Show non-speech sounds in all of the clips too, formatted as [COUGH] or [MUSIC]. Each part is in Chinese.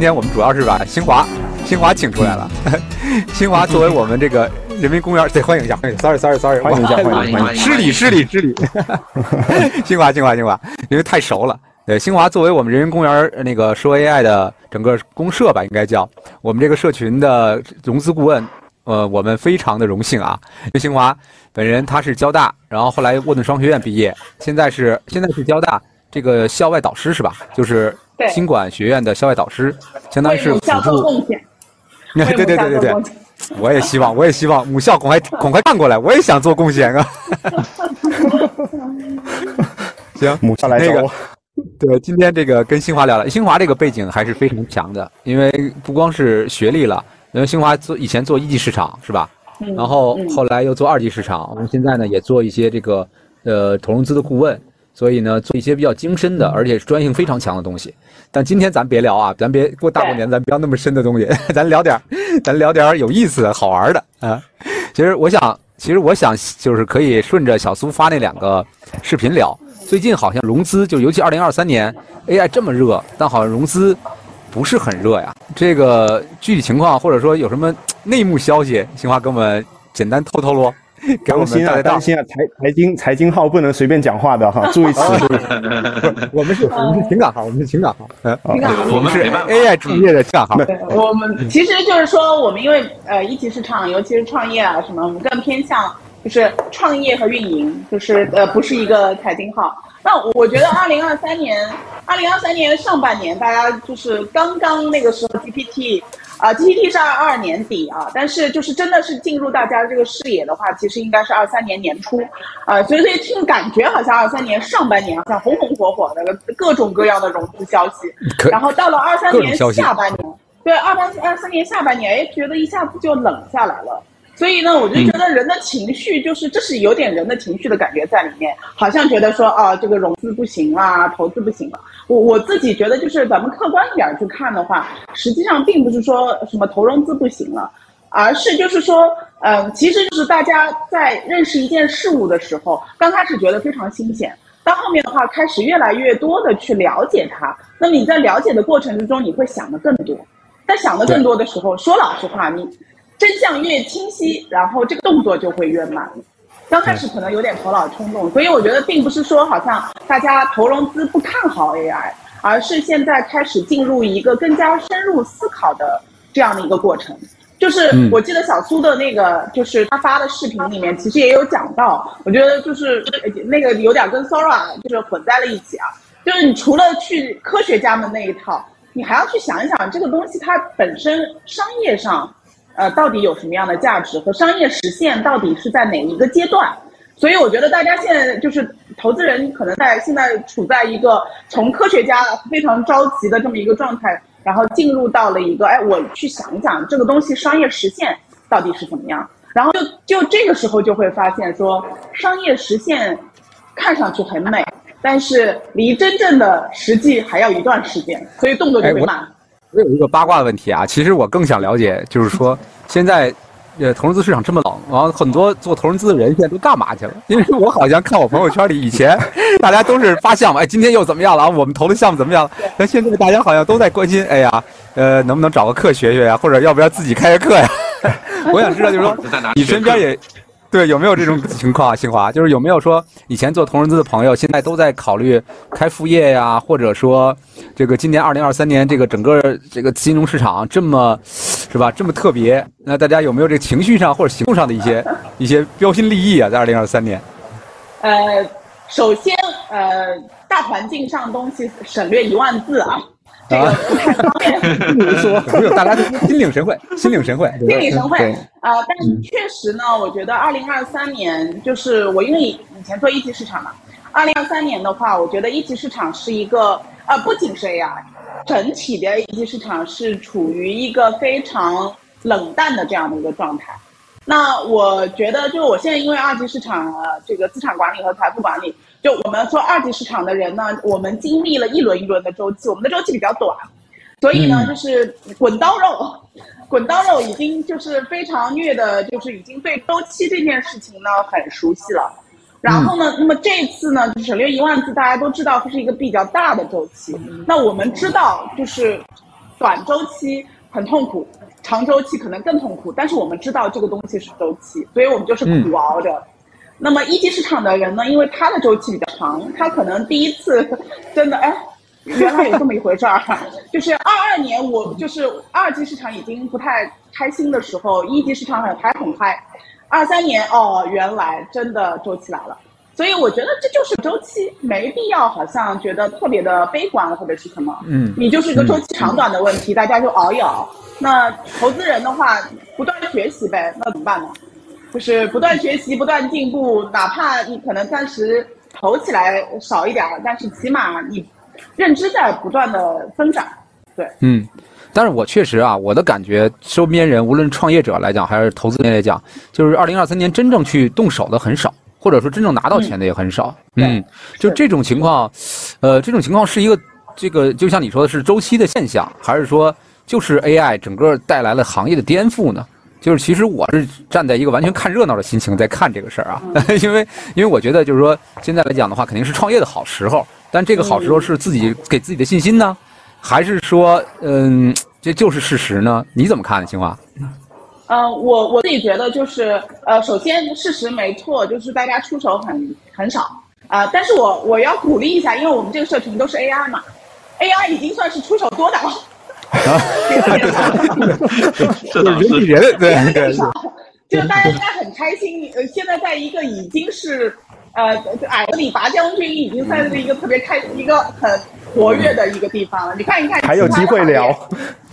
今天我们主要是把新华，新华请出来了。[LAUGHS] 新华作为我们这个人民公园，对，欢迎一下，欢迎，sorry，sorry，sorry，欢迎一下，欢迎，欢迎，失礼，失礼，失礼。新华，新华，新华，因为太熟了。对，新华作为我们人民公园那个说 AI 的整个公社吧，应该叫我们这个社群的融资顾问。呃，我们非常的荣幸啊。因为新华本人他是交大，然后后来沃顿商学院毕业，现在是现在是交大这个校外导师是吧？就是经管学院的校外导师，相当于是辅助。贡献。[LAUGHS] 对对对对对，我也希望，我也希望母校赶快赶快看过来，我也想做贡献啊。[LAUGHS] 行，母校来那个。对，今天这个跟新华聊了，新华这个背景还是非常强的，因为不光是学历了，因为新华做以前做一级市场是吧？然后后来又做二级市场，我们现在呢也做一些这个呃投融资的顾问，所以呢做一些比较精深的，而且是专业性非常强的东西。但今天咱别聊啊，咱别过大过年，咱不要那么深的东西，[LAUGHS] 咱聊点咱聊点有意思、好玩的啊。其实我想，其实我想就是可以顺着小苏发那两个视频聊。最近好像融资，就尤其二零二三年 AI 这么热，但好像融资不是很热呀。这个具体情况或者说有什么内幕消息，新华给我们简单透透露。[LAUGHS] 给我们担心啊，财财经财经号不能随便讲话的哈，[LAUGHS] 注意词。[LAUGHS] 我们是我们是情感号，我们是情感号。情感号，我们是 AI 主业的情感号。我们其实就是说，我们因为呃一级市场，尤其是创业啊什么，我们更偏向。就是创业和运营，就是呃，不是一个财经号。那我觉得二零二三年，二零二三年上半年，大家就是刚刚那个时候 GPT，啊，GPT 是二二年底啊，但是就是真的是进入大家这个视野的话，其实应该是二三年年初，啊，所以所以听感觉好像二三年上半年好像红红火火的各种各样的融资消息，然后到了二三年下半年，对，二八二三年下半年，哎，觉得一下子就冷下来了。所以呢，我就觉得人的情绪就是，这是有点人的情绪的感觉在里面，好像觉得说，啊，这个融资不行啦，投资不行了。我我自己觉得，就是咱们客观一点去看的话，实际上并不是说什么投融资不行了，而是就是说，嗯，其实就是大家在认识一件事物的时候，刚开始觉得非常新鲜，到后面的话开始越来越多的去了解它。那么你在了解的过程之中，你会想的更多，在想的更多的时候，说老实话，你。真相越清晰，然后这个动作就会越慢。刚开始可能有点头脑冲动，所以我觉得并不是说好像大家投融资不看好 AI，而是现在开始进入一个更加深入思考的这样的一个过程。就是我记得小苏的那个，就是他发的视频里面，其实也有讲到。我觉得就是那个有点跟 Sora 就是混在了一起啊。就是你除了去科学家们那一套，你还要去想一想这个东西它本身商业上。呃，到底有什么样的价值和商业实现到底是在哪一个阶段？所以我觉得大家现在就是投资人可能在现在处在一个从科学家非常着急的这么一个状态，然后进入到了一个哎，我去想一想这个东西商业实现到底是怎么样，然后就就这个时候就会发现说商业实现看上去很美，但是离真正的实际还要一段时间，所以动作就会慢。我有一个八卦的问题啊，其实我更想了解，就是说 [LAUGHS] 现在，呃，投融资市场这么冷，然后很多做投融资的人现在都干嘛去了？[LAUGHS] 因为我好像看我朋友圈里，以前大家都是发项目，哎，今天又怎么样了？我们投的项目怎么样了？[LAUGHS] 但现在大家好像都在关心，哎呀，呃，能不能找个课学学呀？或者要不要自己开个课呀？我想知道，就是说你身边也。对，有没有这种 [LAUGHS] 情况啊？新华，就是有没有说以前做投融资的朋友，现在都在考虑开副业呀？或者说，这个今年二零二三年这个整个这个金融市场这么，是吧？这么特别，那大家有没有这个情绪上或者行动上的一些 [LAUGHS] 一些标新立异啊？在二零二三年？呃，首先，呃，大环境上东西省略一万字啊。这个不太方便 [LAUGHS] 说，[LAUGHS] 没有大家心领神会，心领神会，心领神会啊！但确实呢，我觉得二零二三年就是我因为以前做一级市场嘛，二零二三年的话，我觉得一级市场是一个呃，不仅是 AI，整体的一级市场是处于一个非常冷淡的这样的一个状态。那我觉得，就我现在因为二级市场这个资产管理和财富管理。就我们做二级市场的人呢，我们经历了一轮一轮的周期，我们的周期比较短，所以呢，就是滚刀肉，滚刀肉已经就是非常虐的，就是已经对周期这件事情呢很熟悉了。然后呢，那么这次呢，就省略一万字，大家都知道它是一个比较大的周期。那我们知道，就是短周期很痛苦，长周期可能更痛苦。但是我们知道这个东西是周期，所以我们就是苦熬着。那么一级市场的人呢，因为他的周期比较长，他可能第一次真的哎，原来有这么一回事儿。[LAUGHS] 就是二二年我就是二级市场已经不太开心的时候，一级市场还还很嗨。二三年哦，原来真的周期来了。所以我觉得这就是周期，没必要好像觉得特别的悲观或者是什么。嗯，你就是一个周期长短的问题，大家就熬一熬。那投资人的话，不断学习呗，那怎么办呢？就是不断学习，不断进步，哪怕你可能暂时投起来少一点儿，但是起码你认知在不断的增长。对，嗯，但是我确实啊，我的感觉，周边人无论创业者来讲，还是投资人来讲，就是二零二三年真正去动手的很少。或者说真正拿到钱的也很少，嗯，就这种情况，呃，这种情况是一个这个就像你说的是周期的现象，还是说就是 AI 整个带来了行业的颠覆呢？就是其实我是站在一个完全看热闹的心情在看这个事儿啊，[LAUGHS] 因为因为我觉得就是说现在来讲的话，肯定是创业的好时候，但这个好时候是自己给自己的信心呢，还是说嗯这就是事实呢？你怎么看，清华？嗯，我我自己觉得就是，呃，首先事实没错，就是大家出手很很少啊。但是我我要鼓励一下，因为我们这个社群都是 AI 嘛，AI 已经算是出手多的了。[LAUGHS] 啊，这倒是人对 [LAUGHS] 对。就大家应该很开心，呃，现在在一个已经是，呃，矮子里拔将军已经算是一个特别开一个很活跃的一个地方了。你看一看，还有机会聊，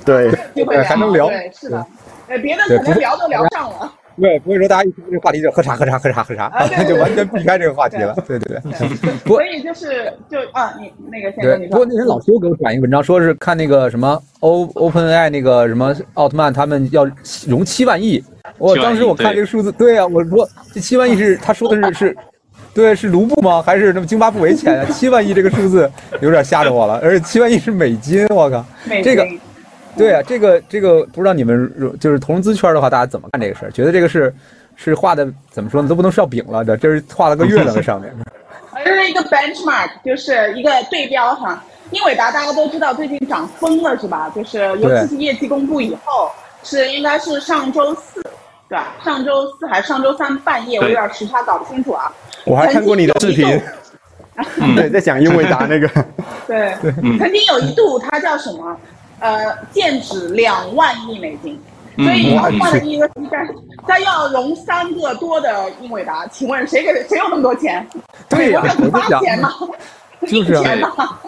对，机会聊，还能聊，对，是的。呃，别的可能聊都聊上了。对，不会说大家一听这个话题就喝茶喝茶喝茶喝茶，就完全避开这个话题了。对对对。所以就是就啊，你那个先生你说。不过那天老修给我转一个文章，说是看那个什么 O OpenAI 那个什么奥特曼，他们要融七万亿。我当时我看这个数字，对啊，我说这七万亿是他说的是 [LAUGHS] 是，对，是卢布吗？还是什么津巴布韦钱啊？七万亿这个数字有点吓着我了，而且七万亿是美金，我靠，这个。对啊，这个这个不知道你们就是投融资圈的话，大家怎么看这个事儿？觉得这个是是画的怎么说呢？都不能烧饼了，这这是画了个月亮在上面。[LAUGHS] 这是一个 benchmark，就是一个对标哈。英伟达大家都知道最近涨疯了是吧？就是尤其是业绩公布以后，是应该是上周四，对吧？上周四还是上周三半夜，我有点时差搞不清楚啊。我还看过你的视频，[LAUGHS] 对，在讲英伟达那个。[LAUGHS] 对，曾经有一度它叫什么？呃，剑指两万亿美金，所以要换了一个基站，他要融三个多的英伟达，请问谁给谁有那么多钱？对呀，我发钱吗？[LAUGHS] 就是啊，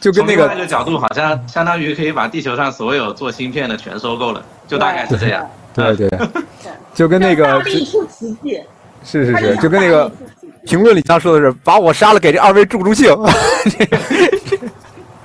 就跟那个个角度，好像相当于可以把地球上所有做芯片的全收购了，就大概是这样。对对，就跟那个大力出奇迹，是是是，就跟那个评论里他说的是，把我杀了，给这二位助助兴。[LAUGHS]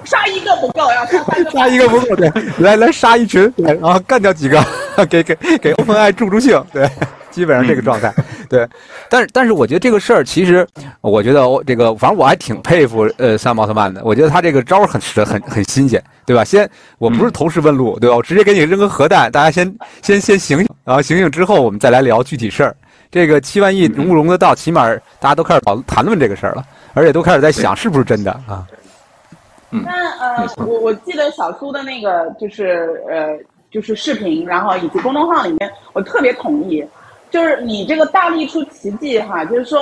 杀一个不够，要杀三个。杀一个不够，对，来来杀一群，对，然后干掉几个，[LAUGHS] 给给给欧文爱助助兴，对，基本上这个状态，对。但是但是，我觉得这个事儿其实，我觉得我这个，反正我还挺佩服呃萨姆奥特曼的。我觉得他这个招很很很新鲜，对吧？先我不是投石问路，对吧？我直接给你扔个核弹，大家先先先醒醒，然后醒醒之后，我们再来聊具体事儿。这个七万亿融不融得到？起码大家都开始讨谈论这个事儿了，而且都开始在想是不是真的啊。那呃，我我记得小苏的那个就是呃，就是视频，然后以及公众号里面，我特别同意，就是你这个大力出奇迹哈，就是说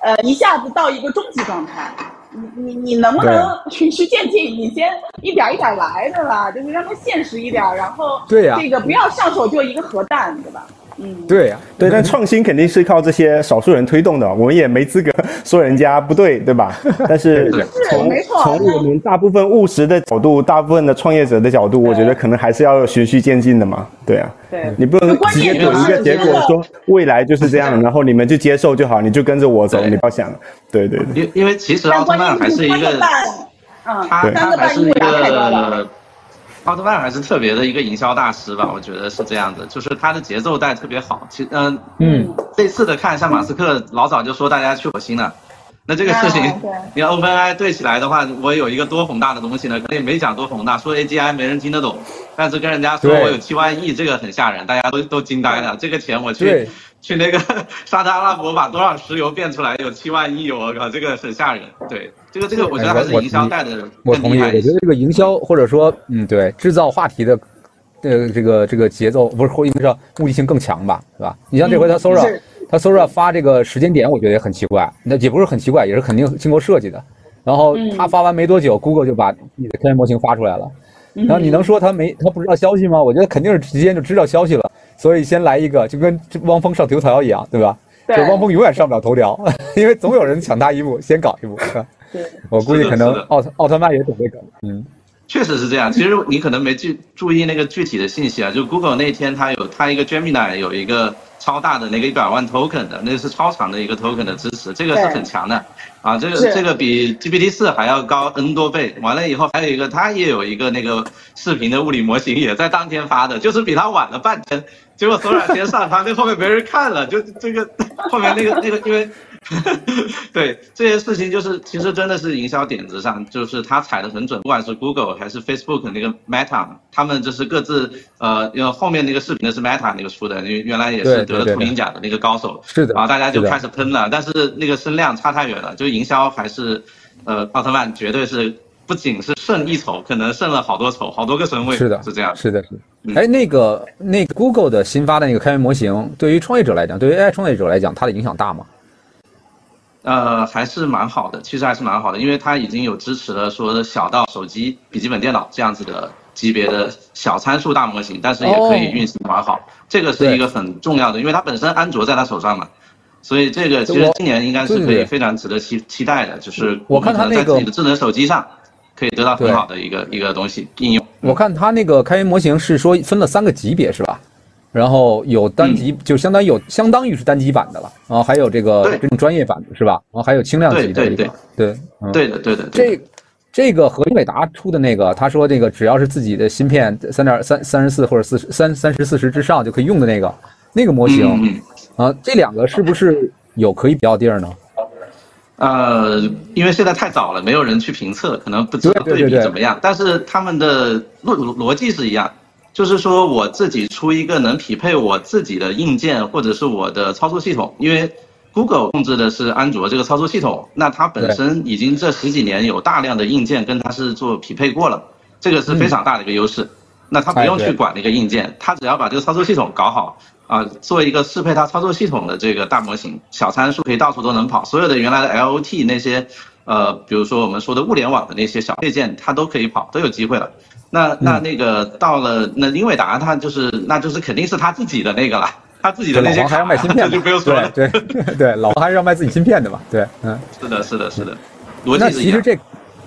呃，一下子到一个终极状态，你你你能不能循序渐进？你先一点一点来，的啦？就是让它现实一点，然后对呀，这个不要上手就一个核弹，对吧？嗯，对呀，对，但创新肯定是靠这些少数人推动的，我们也没资格 [LAUGHS] 说人家不对，对吧？[LAUGHS] 但是从从我们大部分务实的角度，大部分的创业者的角度，我觉得可能还是要循序渐进的嘛，对啊，对，你不能直接给一个结果说未来就是这样，[LAUGHS] 然后你们就接受就好，你就跟着我走，你不要想，对对对，因因为其实奥特曼还是一个，嗯，他他还是一个。奥特曼还是特别的一个营销大师吧，我觉得是这样的，就是他的节奏带特别好。其嗯嗯，类似的看，像马斯克老早就说大家去火星了，那这个事情，[LAUGHS] 你 OpenAI 对起来的话，我有一个多宏大的东西呢，可能也没讲多宏大，说 AGI 没人听得懂，但是跟人家说我有七万亿，这个很吓人，大家都都惊呆了。这个钱我去 [LAUGHS] 去那个沙特阿拉伯把多少石油变出来，有七万亿，我靠，这个很吓人。对，这个这个，我觉得还是营销带的我同意，我觉得这个营销或者说，嗯，对，制造话题的，呃，这个这个节奏不是或应该说目的性更强吧，是吧？你像这回他 Sora，他 Sora 发这个时间点，我觉得也很奇怪，那也不是很奇怪，也是肯定经过设计的。然后他发完没多久，Google 就把你的开源模型发出来了。然后你能说他没他不知道消息吗？我觉得肯定是直接就知道消息了。所以先来一个，就跟汪峰上头条一样，对吧？对。汪峰永远上不了头条，[LAUGHS] 因为总有人抢他一步，先搞一步。对。我估计可能奥特奥特曼也懂这个。嗯，确实是这样。其实你可能没注注意那个具体的信息啊，就 Google 那天它有它一个 Gemini 有一个。超大的那个一百万 token 的，那是超长的一个 token 的支持，这个是很强的，啊，这个这个比 GPT 四还要高 N 多倍。完了以后还有一个，它也有一个那个视频的物理模型，也在当天发的，[LAUGHS] 就是比它晚了半天。结果昨晚先上，它那后面没人看了，就这个后面那个那个因为。[LAUGHS] 对这些事情，就是其实真的是营销点子上，就是他踩的很准，不管是 Google 还是 Facebook 那个 Meta，他们就是各自呃，因为后面那个视频的是 Meta 那个出的，因为原来也是得了图灵奖的那个高手，是的，然后大家就开始喷了，但是那个声量差太远了，就营销还是呃，奥特曼绝对是不仅是胜一筹，可能胜了好多筹，好多个身位，是的，是这样，是的，是的。哎，那个那个 Google 的新发的那个开源模型，对于创业者来讲，对于 AI 创业者来讲，它的影响大吗？呃，还是蛮好的，其实还是蛮好的，因为它已经有支持了说小到手机、笔记本电脑这样子的级别的小参数大模型，但是也可以运行蛮好，这个是一个很重要的，因为它本身安卓在它手上嘛，所以这个其实今年应该是可以非常值得期期待的，就是我看它那个在自己的智能手机上可以得到很好的一个一个东西应用。我看它那个开源模型是说分了三个级别是吧？然后有单级，就相当于有相当于是单机版的了，然后还有这个这种专业版的是吧？然后还有轻量级的对对对对的对的。这这个和英伟达出的那个，他说这个只要是自己的芯片三点三三十四或者四十三三十四十之上就可以用的那个那个模型啊，这两个是不是有可以比较地儿呢？呃，因为现在太早了，没有人去评测，可能不知道对比怎么样。但是他们的逻逻辑是一样。就是说，我自己出一个能匹配我自己的硬件或者是我的操作系统，因为 Google 控制的是安卓这个操作系统，那它本身已经这十几年有大量的硬件跟它是做匹配过了，这个是非常大的一个优势。那它不用去管那个硬件，它只要把这个操作系统搞好啊，做一个适配它操作系统的这个大模型，小参数可以到处都能跑，所有的原来的 LOT 那些，呃，比如说我们说的物联网的那些小配件，它都可以跑，都有机会了。那那那个到了那英伟达，它就是那就是肯定是他自己的那个了，他自己的那些还要卖芯片，[LAUGHS] 就不用说了。对 [LAUGHS] 对，老王还是要卖自己芯片的嘛。对，嗯，[LAUGHS] 是的，是的，是的。逻辑那其实这，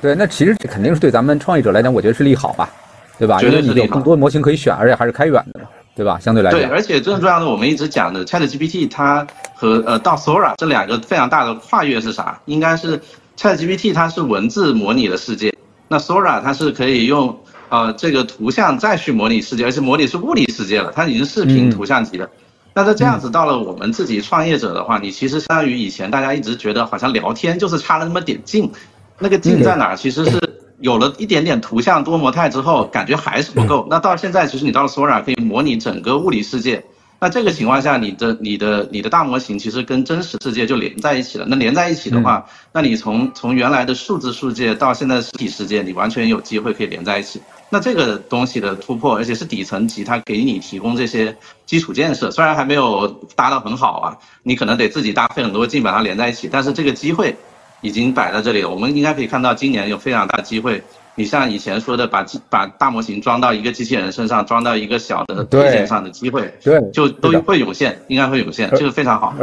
对，那其实这肯定是对咱们创业者来讲，我觉得是利好吧，对吧？因为你有更多模型可以选，而且还是开源的嘛，对吧？相对来讲。对，而且更重要的，我们一直讲的 ChatGPT，它和呃到 Sora 这两个非常大的跨越是啥？应该是 ChatGPT 它是文字模拟的世界，那 Sora 它是可以用。呃，这个图像再去模拟世界，而且模拟是物理世界了，它已经视频图像级的。那在这样子到了我们自己创业者的话，你其实相当于以前大家一直觉得好像聊天就是差了那么点劲，那个劲在哪儿？其实是有了一点点图像多模态之后，感觉还是不够。那到现在，其实你到了 Sora 可以模拟整个物理世界。那这个情况下，你的、你的、你的大模型其实跟真实世界就连在一起了。那连在一起的话，那你从从原来的数字世界到现在的实体世界，你完全有机会可以连在一起。那这个东西的突破，而且是底层级，它给你提供这些基础建设，虽然还没有搭到很好啊，你可能得自己搭费很多劲把它连在一起，但是这个机会已经摆在这里了。我们应该可以看到，今年有非常大的机会。你像以前说的，把把大模型装到一个机器人身上，装到一个小的配件上的机会，对，就都会涌现，应该会涌现，这个非常好。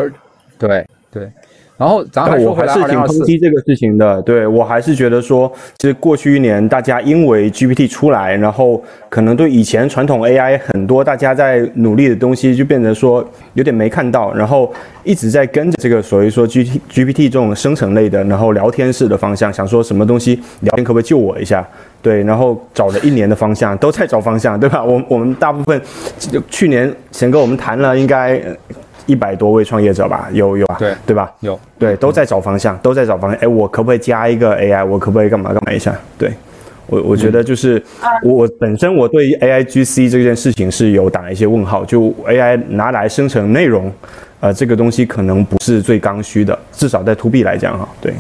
对对。然后咱还我还是挺抨击这个事情的，对我还是觉得说，其实过去一年大家因为 GPT 出来，然后可能对以前传统 AI 很多大家在努力的东西就变成说有点没看到，然后一直在跟着这个所谓说 G T GPT 这种生成类的，然后聊天式的方向，想说什么东西聊天可不可以救我一下？对，然后找了一年的方向，都在找方向，对吧？我我们大部分去年前跟我们谈了应该。一百多位创业者吧，有有啊，对对吧？有对，都在找方向，都在找方向。哎，我可不可以加一个 AI？我可不可以干嘛干嘛一下？对，我我觉得就是我我本身我对 AI GC 这件事情是有打一些问号。就 AI 拿来生成内容，呃，这个东西可能不是最刚需的，至少在 to B 来讲哈，对。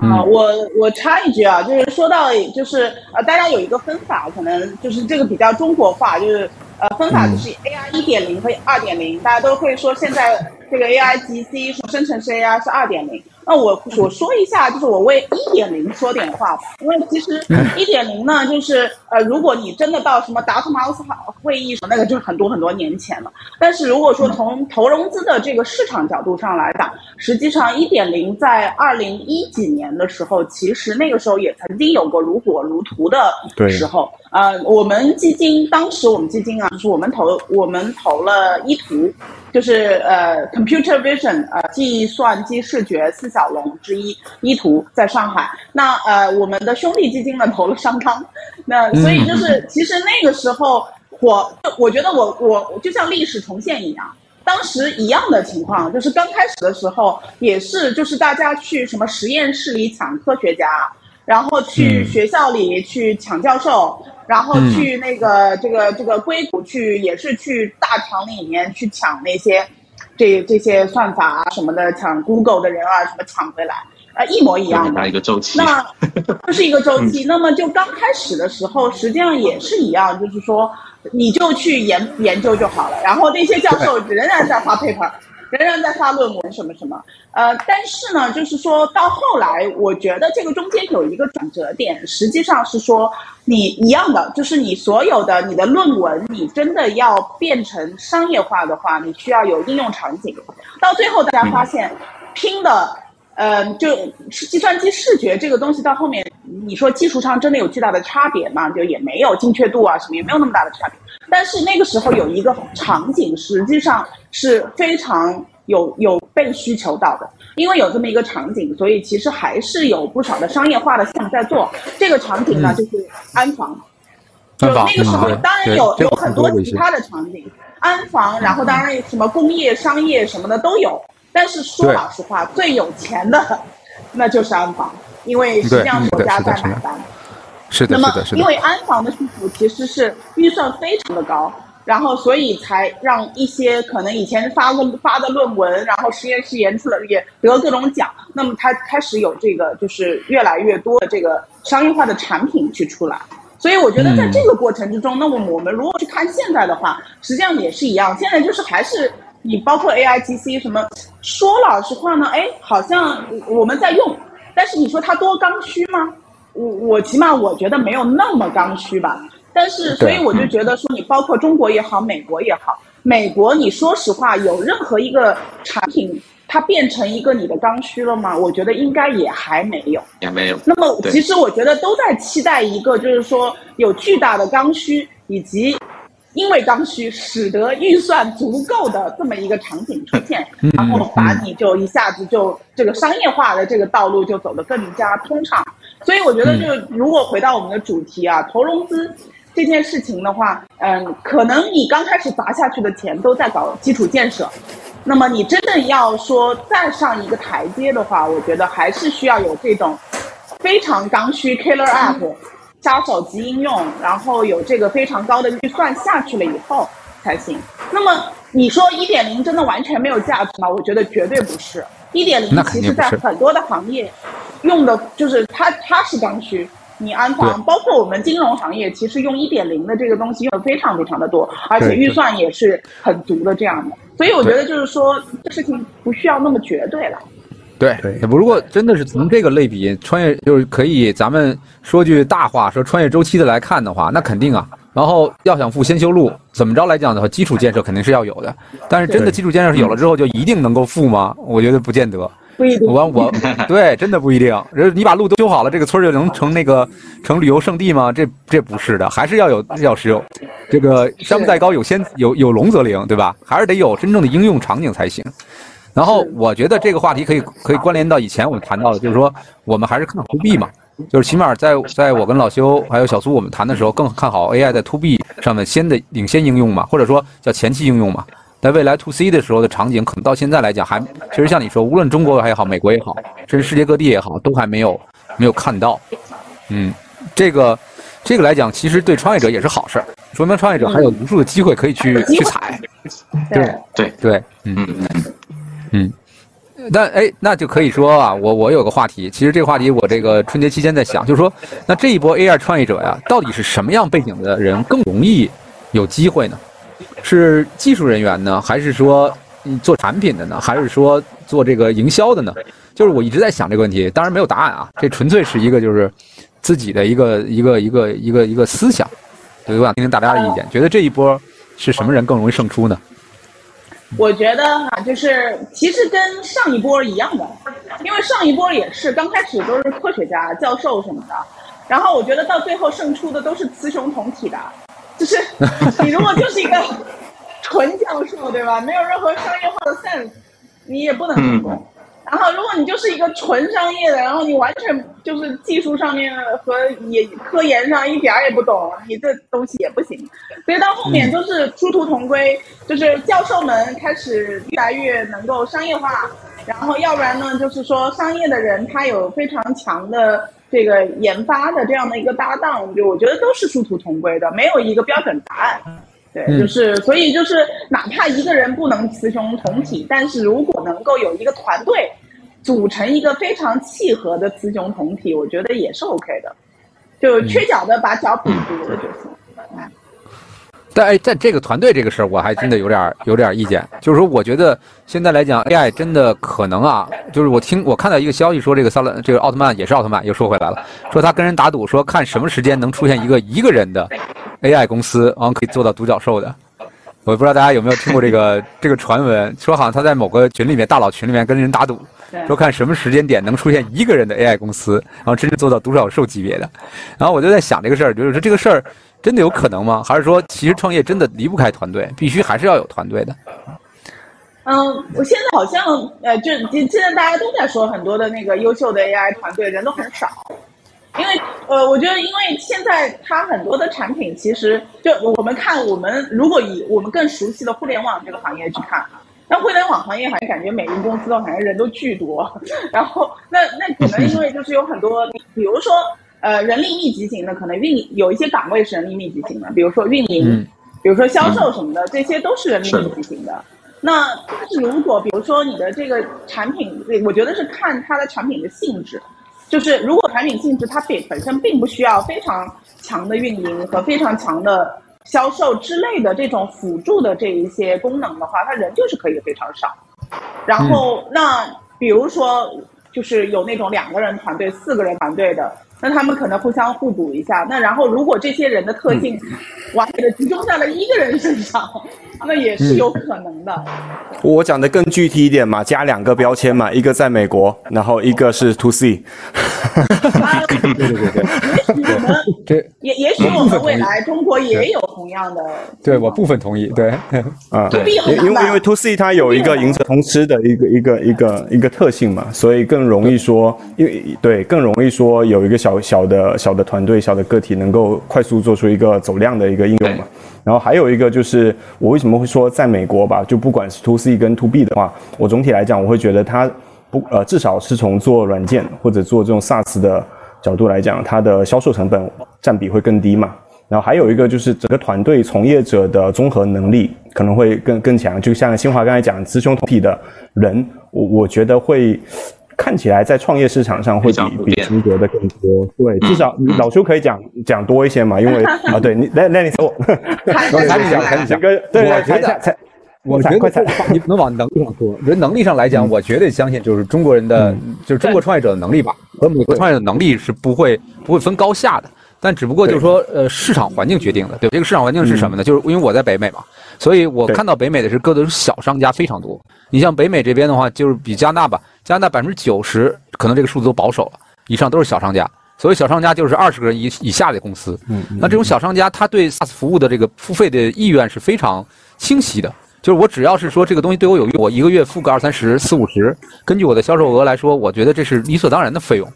啊，我我插一句啊，就是说到就是呃，大家有一个分法，可能就是这个比较中国化，就是呃，分法就是 AI 一点零和二点零，大家都会说现在这个 AI GC 说生成式 AI 是二点零。那我我说一下，就是我为一点零说点话吧，因为其实一点零呢，就是呃，如果你真的到什么达特茅斯会议什么，那个就是很多很多年前了。但是如果说从投融资的这个市场角度上来讲，实际上一点零在二零一几年的时候，其实那个时候也曾经有过如火如荼的时候。呃，我们基金当时我们基金啊，就是我们投我们投了一图。就是呃，computer vision，呃，计算机视觉四小龙之一，一图在上海。那呃，我们的兄弟基金呢投了商汤。那所以就是，其实那个时候，我我觉得我我就像历史重现一样，当时一样的情况，就是刚开始的时候也是，就是大家去什么实验室里抢科学家，然后去学校里去抢教授。然后去那个这个这个硅谷去，也是去大厂里面去抢那些，这这些算法啊什么的，抢 Google 的人啊什么抢回来，啊一模一样的一个周期。那 [LAUGHS] 这是一个周期。那么就刚开始的时候，实际上也是一样，就是说你就去研研究就好了，然后那些教授仍然在发 paper。仍然在发论文什么什么，呃，但是呢，就是说到后来，我觉得这个中间有一个转折点，实际上是说你一样的，就是你所有的你的论文，你真的要变成商业化的话，你需要有应用场景。到最后大家发现，拼的，呃，就是计算机视觉这个东西到后面，你说技术上真的有巨大的差别吗？就也没有精确度啊什么也没有那么大的差别。但是那个时候有一个场景，实际上是非常有有被需求到的，因为有这么一个场景，所以其实还是有不少的商业化的项目在做。这个场景呢，就是安防。就那个时候，当然有有很多其他的场景，安防，然后当然什么工业、商业什么的都有。但是说老实话，最有钱的那就是安防，因为实际上国家在买单。是的，那么因为安防的需求其实是预算非常的高，然后所以才让一些可能以前发过发的论文，然后实验室研出了也得各种奖，那么它开始有这个就是越来越多的这个商业化的产品去出来。所以我觉得在这个过程之中，那么我们如果去看现在的话，实际上也是一样，现在就是还是你包括 A I G C 什么，说老实话呢，哎，好像我们在用，但是你说它多刚需吗？我我起码我觉得没有那么刚需吧，但是所以我就觉得说你包括中国也好，美国也好，美国你说实话有任何一个产品它变成一个你的刚需了吗？我觉得应该也还没有，也没有。那么其实我觉得都在期待一个，就是说有巨大的刚需以及。因为刚需，使得预算足够的这么一个场景出现，然后把你就一下子就这个商业化的这个道路就走得更加通畅。所以我觉得，就如果回到我们的主题啊，投融资这件事情的话，嗯，可能你刚开始砸下去的钱都在搞基础建设，那么你真的要说再上一个台阶的话，我觉得还是需要有这种非常刚需 killer app。杀手级应用，然后有这个非常高的预算下去了以后才行。那么你说一点零真的完全没有价值吗？我觉得绝对不是。一点零其实在很多的行业用的就是它，它是刚需。你安防，包括我们金融行业，其实用一点零的这个东西用的非常非常的多，而且预算也是很足的这样的。所以我觉得就是说，这事情不需要那么绝对了。对，如果真的是从这个类比，穿越就是可以，咱们说句大话，说穿越周期的来看的话，那肯定啊。然后要想富先修路，怎么着来讲的话，基础建设肯定是要有的。但是真的基础建设有了之后，就一定能够富吗？我觉得不见得。不一定。我我对，真的不一定。你把路都修好了，这个村就能成那个成旅游胜地吗？这这不是的，还是要有要是有这个山不在高，有仙有有龙则灵，对吧？还是得有真正的应用场景才行。然后我觉得这个话题可以可以关联到以前我们谈到的，就是说我们还是看 to B 嘛，就是起码在在我跟老修还有小苏我们谈的时候，更看好 AI 在 to B 上面先的领先应用嘛，或者说叫前期应用嘛。在未来 to C 的时候的场景，可能到现在来讲还其实像你说，无论中国也好，美国也好，甚至世界各地也好，都还没有没有看到。嗯，这个这个来讲，其实对创业者也是好事儿，说明创业者还有无数的机会可以去去踩。对对对，嗯嗯。嗯。嗯那哎，那就可以说啊，我我有个话题，其实这个话题我这个春节期间在想，就是说，那这一波 AI 创业者呀，到底是什么样背景的人更容易有机会呢？是技术人员呢，还是说做产品的呢，还是说做这个营销的呢？就是我一直在想这个问题，当然没有答案啊，这纯粹是一个就是自己的一个一个一个一个一个思想，对我想听听大家的意见，觉得这一波是什么人更容易胜出呢？我觉得哈，就是其实跟上一波一样的，因为上一波也是刚开始都是科学家、教授什么的，然后我觉得到最后胜出的都是雌雄同体的，就是你如果就是一个纯教授，对吧？没有任何商业化的 sense，你也不能成功。然后，如果你就是一个纯商业的，然后你完全就是技术上面和也科研上一点儿也不懂，你这东西也不行。所以到后面都是殊途同归，就是教授们开始越来越能够商业化，然后要不然呢，就是说商业的人他有非常强的这个研发的这样的一个搭档，就我觉得都是殊途同归的，没有一个标准答案。对，就是所以就是哪怕一个人不能雌雄同体，但是如果能够有一个团队。组成一个非常契合的雌雄同体，我觉得也是 OK 的，就缺角的把角补足了就行。但哎，在这个团队这个事儿，我还真的有点有点意见。就是说，我觉得现在来讲，AI 真的可能啊，就是我听我看到一个消息说，这个萨勒这个奥特曼也是奥特曼，又说回来了，说他跟人打赌，说看什么时间能出现一个一个人的 AI 公司，然后可以做到独角兽的。我不知道大家有没有听过这个 [LAUGHS] 这个传闻，说好像他在某个群里面大佬群里面跟人打赌。说看什么时间点能出现一个人的 AI 公司，然后真正做到独角兽级别的。然后我就在想这个事儿，就是说这个事儿真的有可能吗？还是说其实创业真的离不开团队，必须还是要有团队的？嗯，我现在好像呃，就现在大家都在说很多的那个优秀的 AI 团队人都很少，因为呃，我觉得因为现在它很多的产品其实就我们看我们如果以我们更熟悉的互联网这个行业去看。那互联网行业好像感觉每个公司都好像人都巨多，[LAUGHS] 然后那那可能因为就是有很多，[LAUGHS] 比如说呃人力密集型的，可能运有一些岗位是人力密集型的，比如说运营，比如说销售什么的，这些都是人力密集型的。那但是如果比如说你的这个产品，我觉得是看它的产品的性质，就是如果产品性质它本本身并不需要非常强的运营和非常强的。销售之类的这种辅助的这一些功能的话，它人就是可以非常少。然后那比如说，就是有那种两个人团队、四个人团队的，那他们可能互相互补一下。那然后如果这些人的特性完美的集中在了一个人身上。那也是有可能的。我讲的更具体一点嘛，加两个标签嘛，一个在美国，然后一个是 to C。[LAUGHS] 对对对对。我们这也也许我们未来中国也有同样的。对我部分同意，对。[LAUGHS] 啊，因为因为 to C 它有一个赢者通吃的一个一个一个一个特性嘛，所以更容易说，因为对更容易说有一个小小的小的团队、小的个体能够快速做出一个走量的一个应用嘛。然后还有一个就是我为什么会说在美国吧，就不管是 to C 跟 to B 的话，我总体来讲我会觉得它不呃至少是从做软件或者做这种 SaaS 的角度来讲，它的销售成本占比会更低嘛。然后还有一个就是整个团队从业者的综合能力可能会更更强，就像新华刚才讲雌雄同体的人，我我觉得会。看起来在创业市场上会比比中国的更多，对，至少老邱可以讲讲多一些嘛，因为啊，对你来来你说，赶紧讲，赶紧讲，对，我觉得，我觉得你不能往能力上说，我觉得能力上来讲，我绝对相信就是中国人的，就是中国创业者的能力吧，和美国创业的能力是不会不会分高下的。但只不过就是说，呃，市场环境决定的，对这个市场环境是什么呢？就是因为我在北美嘛，所以我看到北美的是各都是小商家非常多。你像北美这边的话，就是比加拿大吧，加拿大百分之九十可能这个数字都保守了，以上都是小商家。所以小商家就是二十个人以以下的公司。嗯。那这种小商家，他对 SaaS 服务的这个付费的意愿是非常清晰的，就是我只要是说这个东西对我有用，我一个月付个二三十、四五十，根据我的销售额来说，我觉得这是理所当然的费用。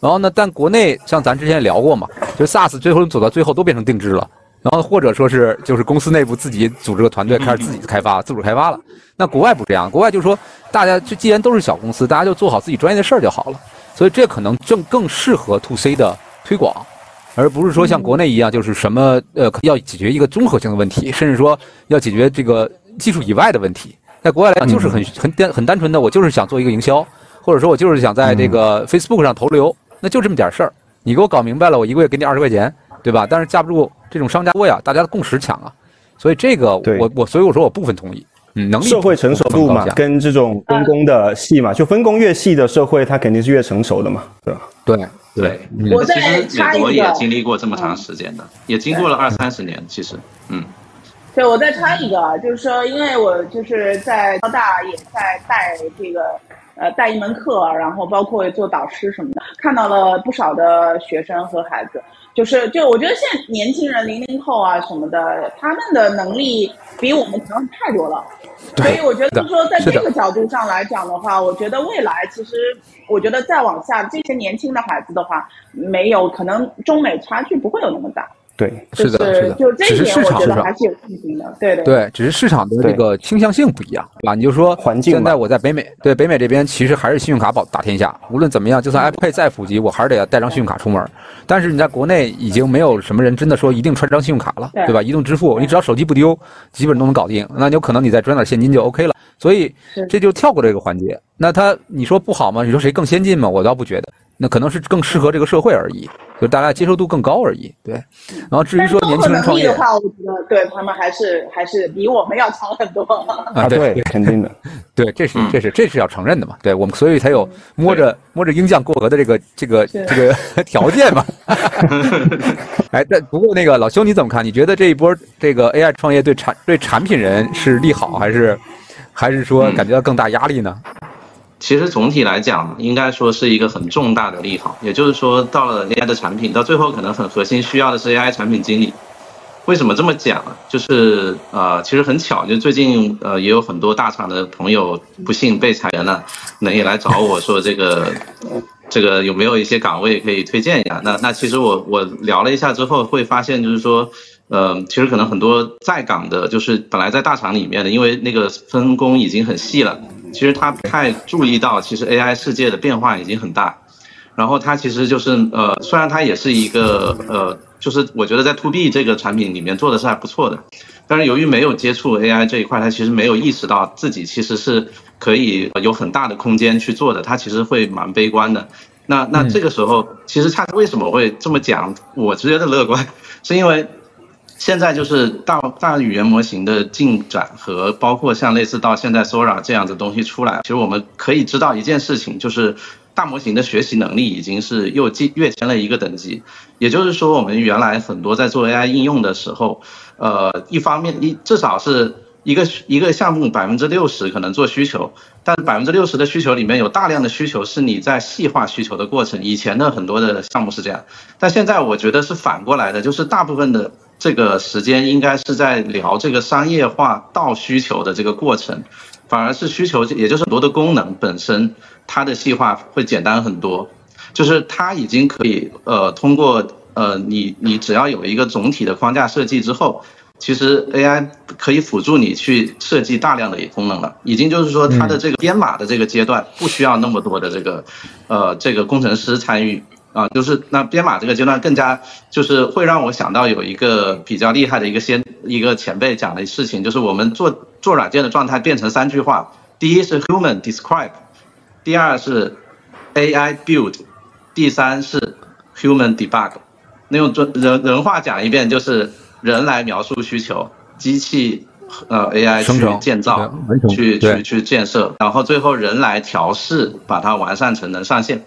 然后呢？但国内像咱之前也聊过嘛，就 SaaS 最后走到最后都变成定制了，然后或者说是就是公司内部自己组织个团队开始自己开发、自主开发了。那国外不这样，国外就是说大家就既然都是小公司，大家就做好自己专业的事儿就好了。所以这可能正更适合 To C 的推广，而不是说像国内一样，就是什么呃要解决一个综合性的问题，甚至说要解决这个技术以外的问题。在国外来讲就是很很单很单纯的，我就是想做一个营销，或者说我就是想在这个 Facebook 上投流，那就这么点事儿。你给我搞明白了，我一个月给你二十块钱，对吧？但是架不住这种商家多呀，大家的共识强啊，所以这个我我所以我说我部分同意。嗯，能力社会成熟度嘛，跟这种分工的细嘛，就分工越细的社会，它肯定是越成熟的嘛，对吧？对对，我其实美国也经历过这么长时间的，也经过了二三十年，其实，嗯。对，我再插一个，就是说，因为我就是在交大也在带这个，呃，带一门课，然后包括做导师什么的，看到了不少的学生和孩子，就是就我觉得现在年轻人零零后啊什么的，他们的能力比我们强太多了。所以我觉得说，在这个角度上来讲的话，我觉得未来其实，我觉得再往下，这些年轻的孩子的话，没有可能中美差距不会有那么大。对，是的，是的，只是市场市场还是有信心的。对对对，只是市场的这个倾向性不一样，对吧？你就说环境，现在我在北美，对北美这边其实还是信用卡保打天下。无论怎么样，就算 Apple Pay 再普及，我还是得要带张信用卡出门。但是你在国内已经没有什么人真的说一定揣张信用卡了，对吧？移动支付，你只要手机不丢，基本都能搞定。那有可能你再转点现金就 OK 了。所以这就跳过这个环节。那他你说不好吗？你说谁更先进吗？我倒不觉得。那可能是更适合这个社会而已，就大家接受度更高而已。对，然后至于说年轻人创业的话，我觉得对他们还是还是比我们要强很多啊。对，肯定的，对，这是这是这是要承认的嘛。对我们，所以才有摸着摸着鹰酱过河的这个这个这个 [LAUGHS] 条件嘛。[LAUGHS] 哎，但不过那个老兄你怎么看？你觉得这一波这个 AI 创业对产对产品人是利好，还是还是说感觉到更大压力呢？其实总体来讲，应该说是一个很重大的利好。也就是说，到了 AI 的产品，到最后可能很核心需要的是 AI 产品经理。为什么这么讲？就是呃，其实很巧，就最近呃也有很多大厂的朋友不幸被裁员了，那也来找我说这个 [LAUGHS] 这个有没有一些岗位可以推荐一下？那那其实我我聊了一下之后，会发现就是说，呃，其实可能很多在岗的，就是本来在大厂里面的，因为那个分工已经很细了。其实他不太注意到，其实 AI 世界的变化已经很大，然后他其实就是呃，虽然他也是一个呃，就是我觉得在 To B 这个产品里面做的是还不错的，但是由于没有接触 AI 这一块，他其实没有意识到自己其实是可以有很大的空间去做的，他其实会蛮悲观的。那那这个时候，其实他为什么会这么讲？我觉得乐观，[LAUGHS] 是因为。现在就是大大语言模型的进展和包括像类似到现在 Sora 这样的东西出来，其实我们可以知道一件事情，就是大模型的学习能力已经是又进跃迁了一个等级。也就是说，我们原来很多在做 AI 应用的时候，呃，一方面一至少是一个一个项目百分之六十可能做需求，但百分之六十的需求里面有大量的需求是你在细化需求的过程。以前的很多的项目是这样，但现在我觉得是反过来的，就是大部分的。这个时间应该是在聊这个商业化到需求的这个过程，反而是需求，也就是很多的功能本身，它的细化会简单很多，就是它已经可以呃通过呃你你只要有一个总体的框架设计之后，其实 AI 可以辅助你去设计大量的功能了，已经就是说它的这个编码的这个阶段不需要那么多的这个呃这个工程师参与。啊，就是那编码这个阶段更加就是会让我想到有一个比较厉害的一个先一个前辈讲的事情，就是我们做做软件的状态变成三句话，第一是 human describe，第二是 AI build，第三是 human debug。那用人人人话讲一遍就是人来描述需求，机器呃 AI 去建造，去去去建设，然后最后人来调试，把它完善成能上线。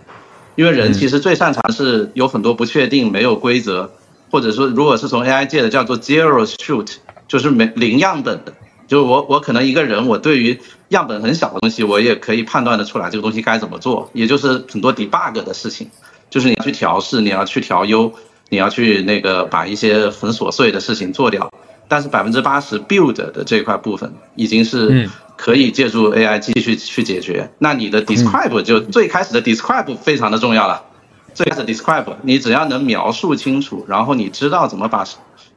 因为人其实最擅长是有很多不确定、没有规则，或者说如果是从 AI 界的叫做 zero shoot，就是没零样本的。就是我我可能一个人，我对于样本很小的东西，我也可以判断得出来这个东西该怎么做。也就是很多 debug 的事情，就是你要去调试，你要去调优，你要去那个把一些很琐碎的事情做掉。但是百分之八十 build 的这块部分已经是。可以借助 AI 继续去解决。那你的 describe 就最开始的 describe 非常的重要了。最开始 describe，你只要能描述清楚，然后你知道怎么把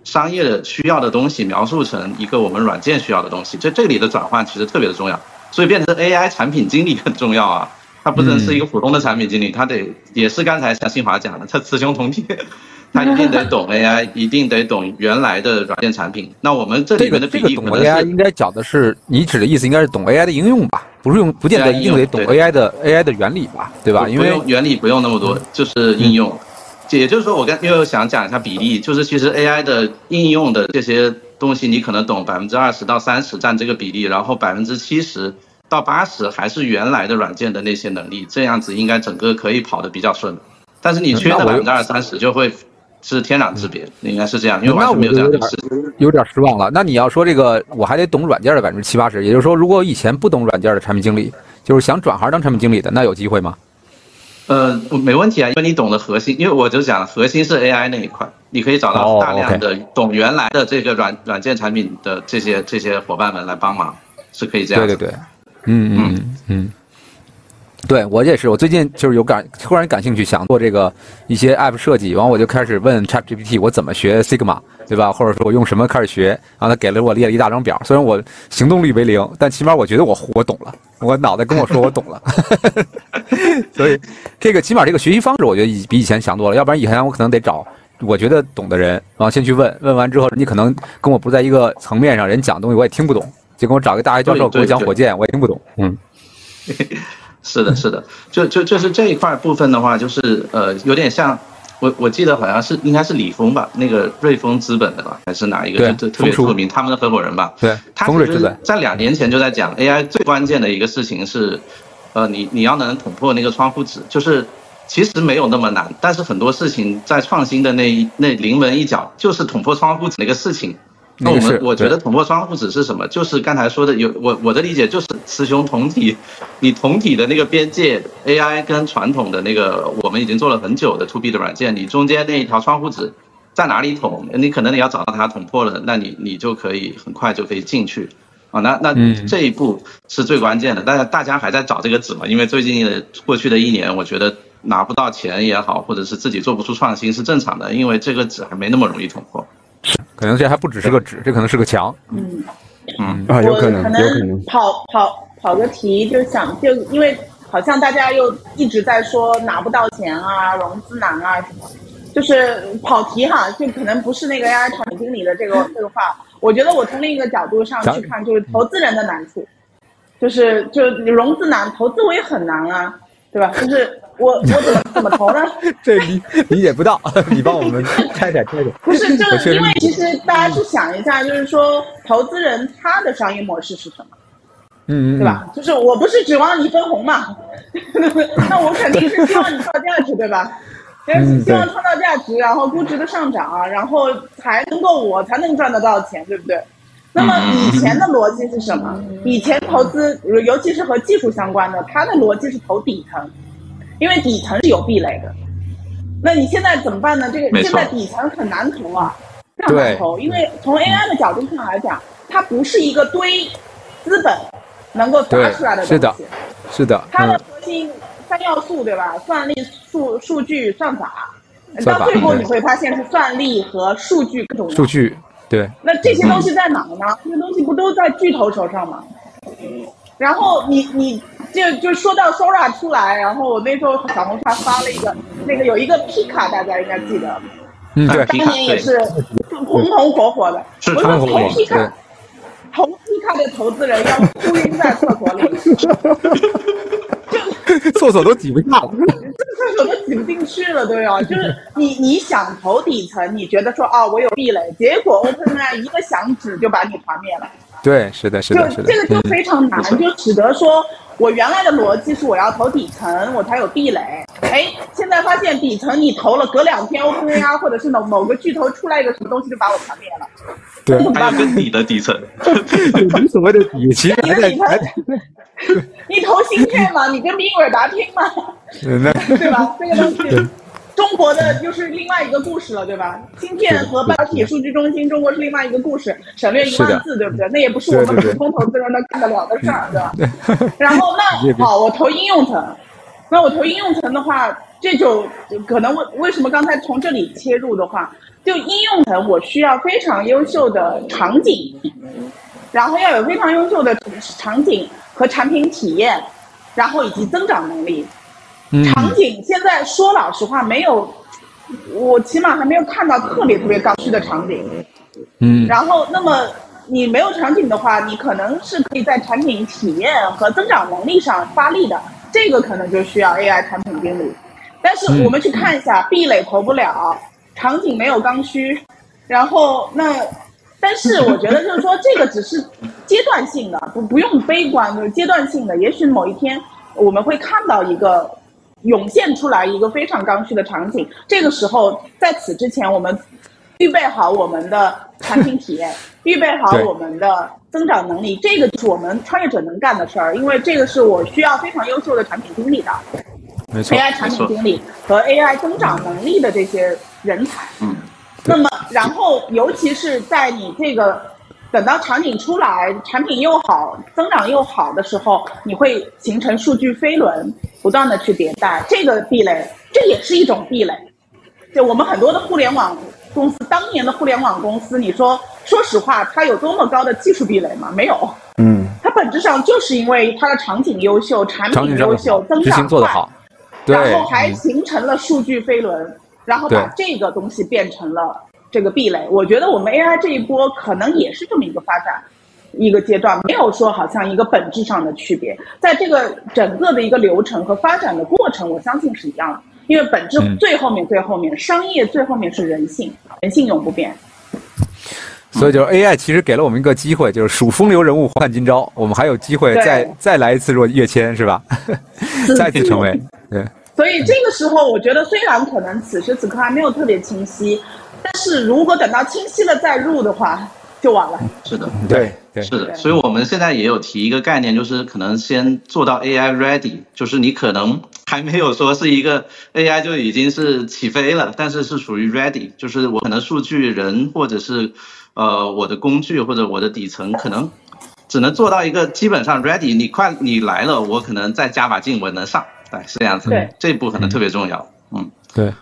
商业的需要的东西描述成一个我们软件需要的东西，这这里的转换其实特别的重要。所以变成 AI 产品经理很重要啊。他不能是一个普通的产品经理，他得也是刚才像新华讲的，他雌雄同体，[LAUGHS] 他一定得懂 AI，[LAUGHS] 一定得懂原来的软件产品。那我们这里面的比例懂 AI 应该讲的是，你指的意思应该是懂 AI 的应用吧？不是用，不见得一定得懂 AI 的 AI 的原理吧？对吧？因为原理不用那么多，就是应用。也就是说，我刚又想讲一下比例，就是其实 AI 的应用的这些东西，你可能懂百分之二十到三十占这个比例，然后百分之七十到八十还是原来的软件的那些能力，这样子应该整个可以跑得比较顺。但是你缺的百分之二三十就会是天壤之别，应该是这样，因为完全没有这样的事情。有点失望了。那你要说这个，我还得懂软件的百分之七八十，也就是说，如果以前不懂软件的产品经理，就是想转行当产品经理的，那有机会吗？呃，没问题啊，因为你懂得核心，因为我就讲核心是 AI 那一块，你可以找到大量的懂原来的这个软软件产品的这些这些伙伴们来帮忙，是可以这样。对对对，嗯嗯嗯，对我也是，我最近就是有感，突然感兴趣，想做这个一些 App 设计，然后我就开始问 ChatGPT，我怎么学 Sigma，对吧？或者说我用什么开始学？然后他给了我列了一大张表，虽然我行动力为零，但起码我觉得我我懂了。我脑袋跟我说我懂了，[LAUGHS] 所以这个起码这个学习方式，我觉得比以前强多了。要不然以前我可能得找我觉得懂的人，然后先去问问完之后，你可能跟我不在一个层面上，人讲东西我也听不懂。就跟我找个大学教授给我讲火箭，我也听不懂。嗯，[LAUGHS] 是的，是的，就就就是这一块部分的话，就是呃，有点像。我我记得好像是应该是李峰吧，那个瑞丰资本的吧，还是哪一个就特别出名，他们的合伙人吧。对，他其实在两年前就在讲 AI 最关键的一个事情是，呃，你你要能捅破那个窗户纸，就是其实没有那么难，但是很多事情在创新的那那临门一脚，就是捅破窗户纸那个事情。那我们我觉得捅破窗户纸是什么？就是刚才说的，有我我的理解就是雌雄同体，你同体的那个边界，AI 跟传统的那个我们已经做了很久的 To B 的软件，你中间那一条窗户纸在哪里捅？你可能你要找到它捅破了，那你你就可以很快就可以进去啊。那那这一步是最关键的。但是大家还在找这个纸嘛？因为最近的过去的一年，我觉得拿不到钱也好，或者是自己做不出创新是正常的，因为这个纸还没那么容易捅破。可能这还不只是个纸，这可能是个墙。嗯嗯啊，有可能，有可能跑跑跑个题，就想就因为好像大家又一直在说拿不到钱啊，融资难啊什么，就是跑题哈，就可能不是那个 AI 产品经理的这个这个话。我觉得我从另一个角度上去看，就是投资人的难处，就是就融资难，投资我也很难啊，对吧？就是。我我怎么怎么投呢？[LAUGHS] 这理理解不到，[LAUGHS] 你帮我们拆解拆解。不是，就是因为其实大家去想一下，就是说投资人他的商业模式是什么？嗯对吧？就是我不是指望你分红嘛，[LAUGHS] 那我肯定是希望你创造价值，对吧？是希望创造价值，然后估值的上涨，然后才能够我才能赚得到钱，对不对？那么以前的逻辑是什么？以前投资，尤其是和技术相关的，它的逻辑是投底层。因为底层是有壁垒的，那你现在怎么办呢？这个现在底层很难投啊，非常难投。因为从 AI 的角度上来讲，它不是一个堆资本能够砸出来的东西。是的，是的。它的核心三要素对吧？算力、数数据、算法。到最后你会发现是算力和数据更重要。数据对。那这些东西在哪呢？这些东西不都在巨头手上吗？然后你你。就就说到 Sora 出来，然后我那时候小红书发了一个，那个有一个皮卡，大家应该记得，嗯，对，当年也是红红火火的。我说投皮卡，投皮卡的投资人要哭晕在厕所里，就 [LAUGHS] 厕所都挤不下了，这厕所都挤不进去了，对啊，就是你你想投底层，你觉得说啊我有壁垒，结果 OpenAI 一个响指就把你团灭了。对，是的，是的，是的，这个就非常难，就使得说。我原来的逻辑是我要投底层，我才有壁垒。哎，现在发现底层你投了，隔两天 OpenAI 或者是某某个巨头出来一个什么东西就把我团灭了。对，还有更底 [LAUGHS] 的底层。你所谓的底其实还在还 [LAUGHS] 你投芯片吗？你跟英伟达拼吗？[LAUGHS] 对吧？这个东西。中国的又是另外一个故事了，对吧？芯片和半导体数据中心，中国是另外一个故事，省略一万字，对不对？那也不是我们普通投资人能干得了的事儿，对吧？[LAUGHS] 然后那好，我投应用层，那我投应用层的话，这就可能为为什么刚才从这里切入的话，就应用层我需要非常优秀的场景，然后要有非常优秀的场景和产品体验。然后以及增长能力。场景现在说老实话没有，我起码还没有看到特别特别刚需的场景。嗯。然后，那么你没有场景的话，你可能是可以在产品体验和增长能力上发力的，这个可能就需要 AI 产品经理。但是我们去看一下，壁垒投不了，场景没有刚需，然后那，但是我觉得就是说这个只是阶段性的，不不用悲观，就是阶段性的，也许某一天我们会看到一个。涌现出来一个非常刚需的场景，这个时候在此之前，我们预备好我们的产品体验，[LAUGHS] 预备好我们的增长能力，这个就是我们创业者能干的事儿，因为这个是我需要非常优秀的产品经理的，没错，AI 产品经理和 AI 增长能力的这些人才，嗯，那么然后尤其是在你这个。等到场景出来，产品又好，增长又好的时候，你会形成数据飞轮，不断的去迭代。这个壁垒，这也是一种壁垒。就我们很多的互联网公司，当年的互联网公司，你说，说实话，它有多么高的技术壁垒吗？没有。嗯。它本质上就是因为它的场景优秀，产品优秀，增长快，然后还形成了数据飞轮，然后把这个东西变成了。这个壁垒，我觉得我们 AI 这一波可能也是这么一个发展一个阶段，没有说好像一个本质上的区别，在这个整个的一个流程和发展的过程，我相信是一样的，因为本质最后面最后面商业最后面是人性，人性永不变。所以就是 AI 其实给了我们一个机会，就是数风流人物换今朝，我们还有机会再再来一次若跃迁，是吧？[LAUGHS] 再次成为对。所以这个时候，我觉得虽然可能此时此刻还没有特别清晰。但是如果等到清晰了再入的话，就晚了。是的，对，是的。所以我们现在也有提一个概念，就是可能先做到 AI ready，就是你可能还没有说是一个 AI 就已经是起飞了，但是是属于 ready，就是我可能数据人或者是呃我的工具或者我的底层可能只能做到一个基本上 ready，你快你来了，我可能再加把劲，我能上。对，是这样子。对，这一步可能特别重要。嗯，对。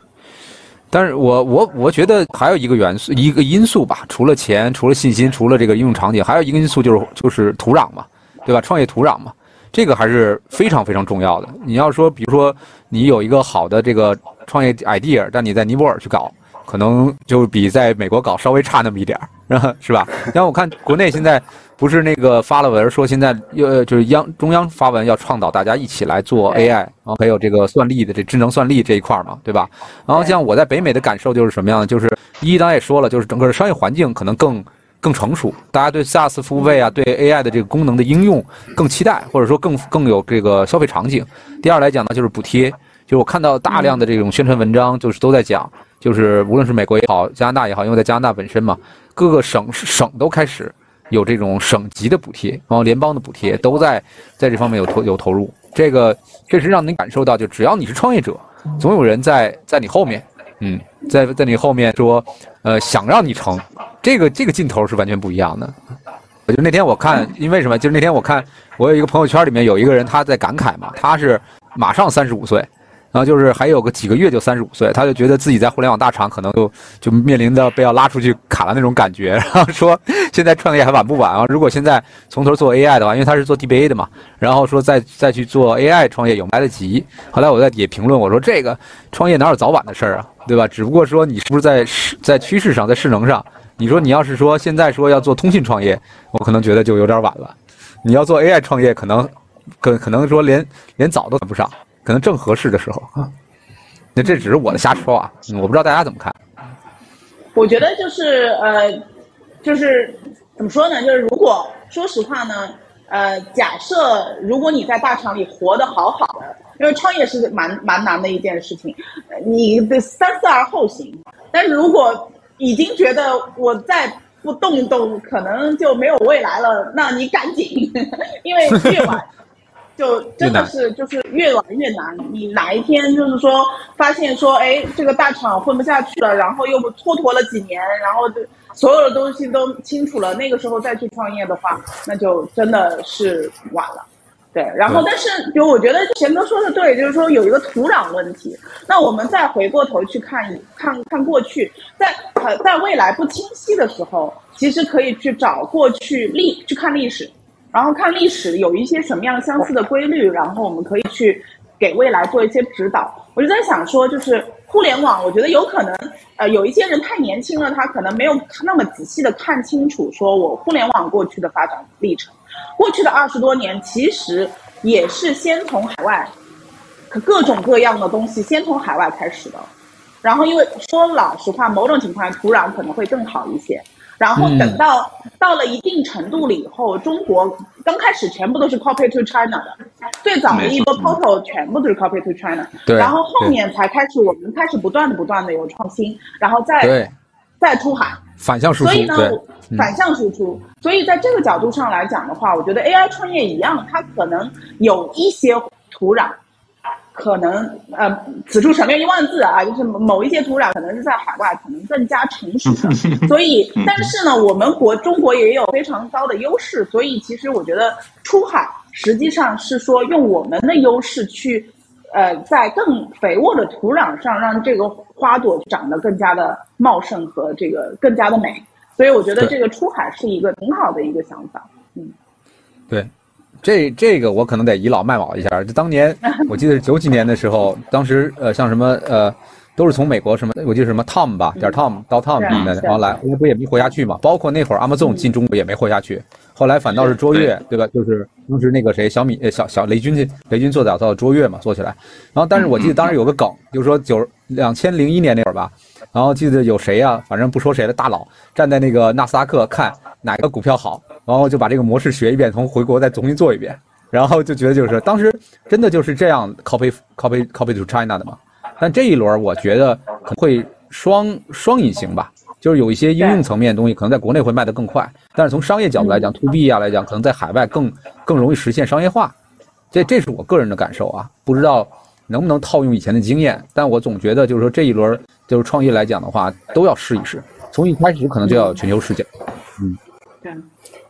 但是我我我觉得还有一个元素，一个因素吧，除了钱，除了信心，除了这个应用场景，还有一个因素就是就是土壤嘛，对吧？创业土壤嘛，这个还是非常非常重要的。你要说，比如说你有一个好的这个创业 idea，但你在尼泊尔去搞，可能就比在美国搞稍微差那么一点儿，[LAUGHS] 是吧？然后我看国内现在。不是那个发了文说现在又就是央中央发文要倡导大家一起来做 AI，然后还有这个算力的这智能算力这一块嘛，对吧？然后像我在北美的感受就是什么样呢？就是一刚才也说了，就是整个商业环境可能更更成熟，大家对 SaaS 付费啊，对 AI 的这个功能的应用更期待，或者说更更有这个消费场景。第二来讲呢，就是补贴，就是我看到大量的这种宣传文章，就是都在讲，就是无论是美国也好，加拿大也好，因为在加拿大本身嘛，各个省省都开始。有这种省级的补贴，然后联邦的补贴都在在这方面有投有投入，这个确实让您感受到，就只要你是创业者，总有人在在你后面，嗯，在在你后面说，呃，想让你成，这个这个劲头是完全不一样的。我就那天我看，因为什么？就是那天我看，我有一个朋友圈里面有一个人他在感慨嘛，他是马上三十五岁。然后就是还有个几个月就三十五岁，他就觉得自己在互联网大厂可能就就面临着被要拉出去砍了那种感觉，然后说现在创业还晚不晚啊？如果现在从头做 AI 的话，因为他是做 DBA 的嘛，然后说再再去做 AI 创业有来得及。后来我在底下评论我说这个创业哪有早晚的事儿啊，对吧？只不过说你是不是在势在趋势上在势能上，你说你要是说现在说要做通信创业，我可能觉得就有点晚了。你要做 AI 创业，可能可可能说连连早都赶不上。可能正合适的时候啊，那这只是我的瞎说啊，我不知道大家怎么看。我觉得就是呃，就是怎么说呢？就是如果说实话呢，呃，假设如果你在大厂里活得好好的，因为创业是蛮蛮难的一件事情，你得三思而后行。但是如果已经觉得我再不动一动，可能就没有未来了，那你赶紧，[LAUGHS] 因为越晚。就真的是就是越来越难。你哪一天就是说发现说，哎，这个大厂混不下去了，然后又蹉跎了几年，然后就所有的东西都清楚了，那个时候再去创业的话，那就真的是晚了。对，然后但是就我觉得贤哥说的对，就是说有一个土壤问题。那我们再回过头去看看看过去，在在未来不清晰的时候，其实可以去找过去历去看历史。然后看历史有一些什么样相似的规律，然后我们可以去给未来做一些指导。我就在想说，就是互联网，我觉得有可能，呃，有一些人太年轻了，他可能没有那么仔细的看清楚，说我互联网过去的发展历程，过去的二十多年其实也是先从海外，各种各样的东西先从海外开始的。然后，因为说老实话，某种情况下土壤可能会更好一些。然后等到到了一定程度了以后，中国刚开始全部都是 copy to China 的，最早的一波 portal 全部都是 copy to China。对。然后后面才开始我们开始不断的不断的有创新，然后再再出海。反向输出。所以呢，反向输出。所以在这个角度上来讲的话，我觉得 AI 创业一样，它可能有一些土壤。可能呃，此处省略一万字啊，就是某一些土壤可能是在海外，可能更加成熟的。[LAUGHS] 所以，但是呢，我们国中国也有非常高的优势。所以，其实我觉得出海实际上是说用我们的优势去，呃，在更肥沃的土壤上，让这个花朵长得更加的茂盛和这个更加的美。所以，我觉得这个出海是一个挺好的一个想法。嗯，对。这这个我可能得倚老卖老一下。就当年我记得是九几年的时候，当时呃像什么呃都是从美国什么我记得什么 Tom 吧，点 Tom 到 Tom 什么的，然后来，那不也没活下去嘛？包括那会儿 Amazon 进中国也没活下去，后来反倒是卓越，对吧？就是当时那个谁小米呃小小雷军去雷军做打造卓越嘛做起来。然后但是我记得当时有个梗，就是说九两千零一年那会儿吧，然后记得有谁呀？反正不说谁的大佬站在那个纳斯达克看哪个股票好。然后就把这个模式学一遍，从回国再重新做一遍，然后就觉得就是当时真的就是这样 copy copy copy to China 的嘛。但这一轮我觉得可能会双双隐形吧，就是有一些应用层面的东西可能在国内会卖得更快，但是从商业角度来讲，to B 啊来讲，可能在海外更更容易实现商业化。这这是我个人的感受啊，不知道能不能套用以前的经验，但我总觉得就是说这一轮就是创业来讲的话，都要试一试，从一开始可能就要全球视角。嗯，对。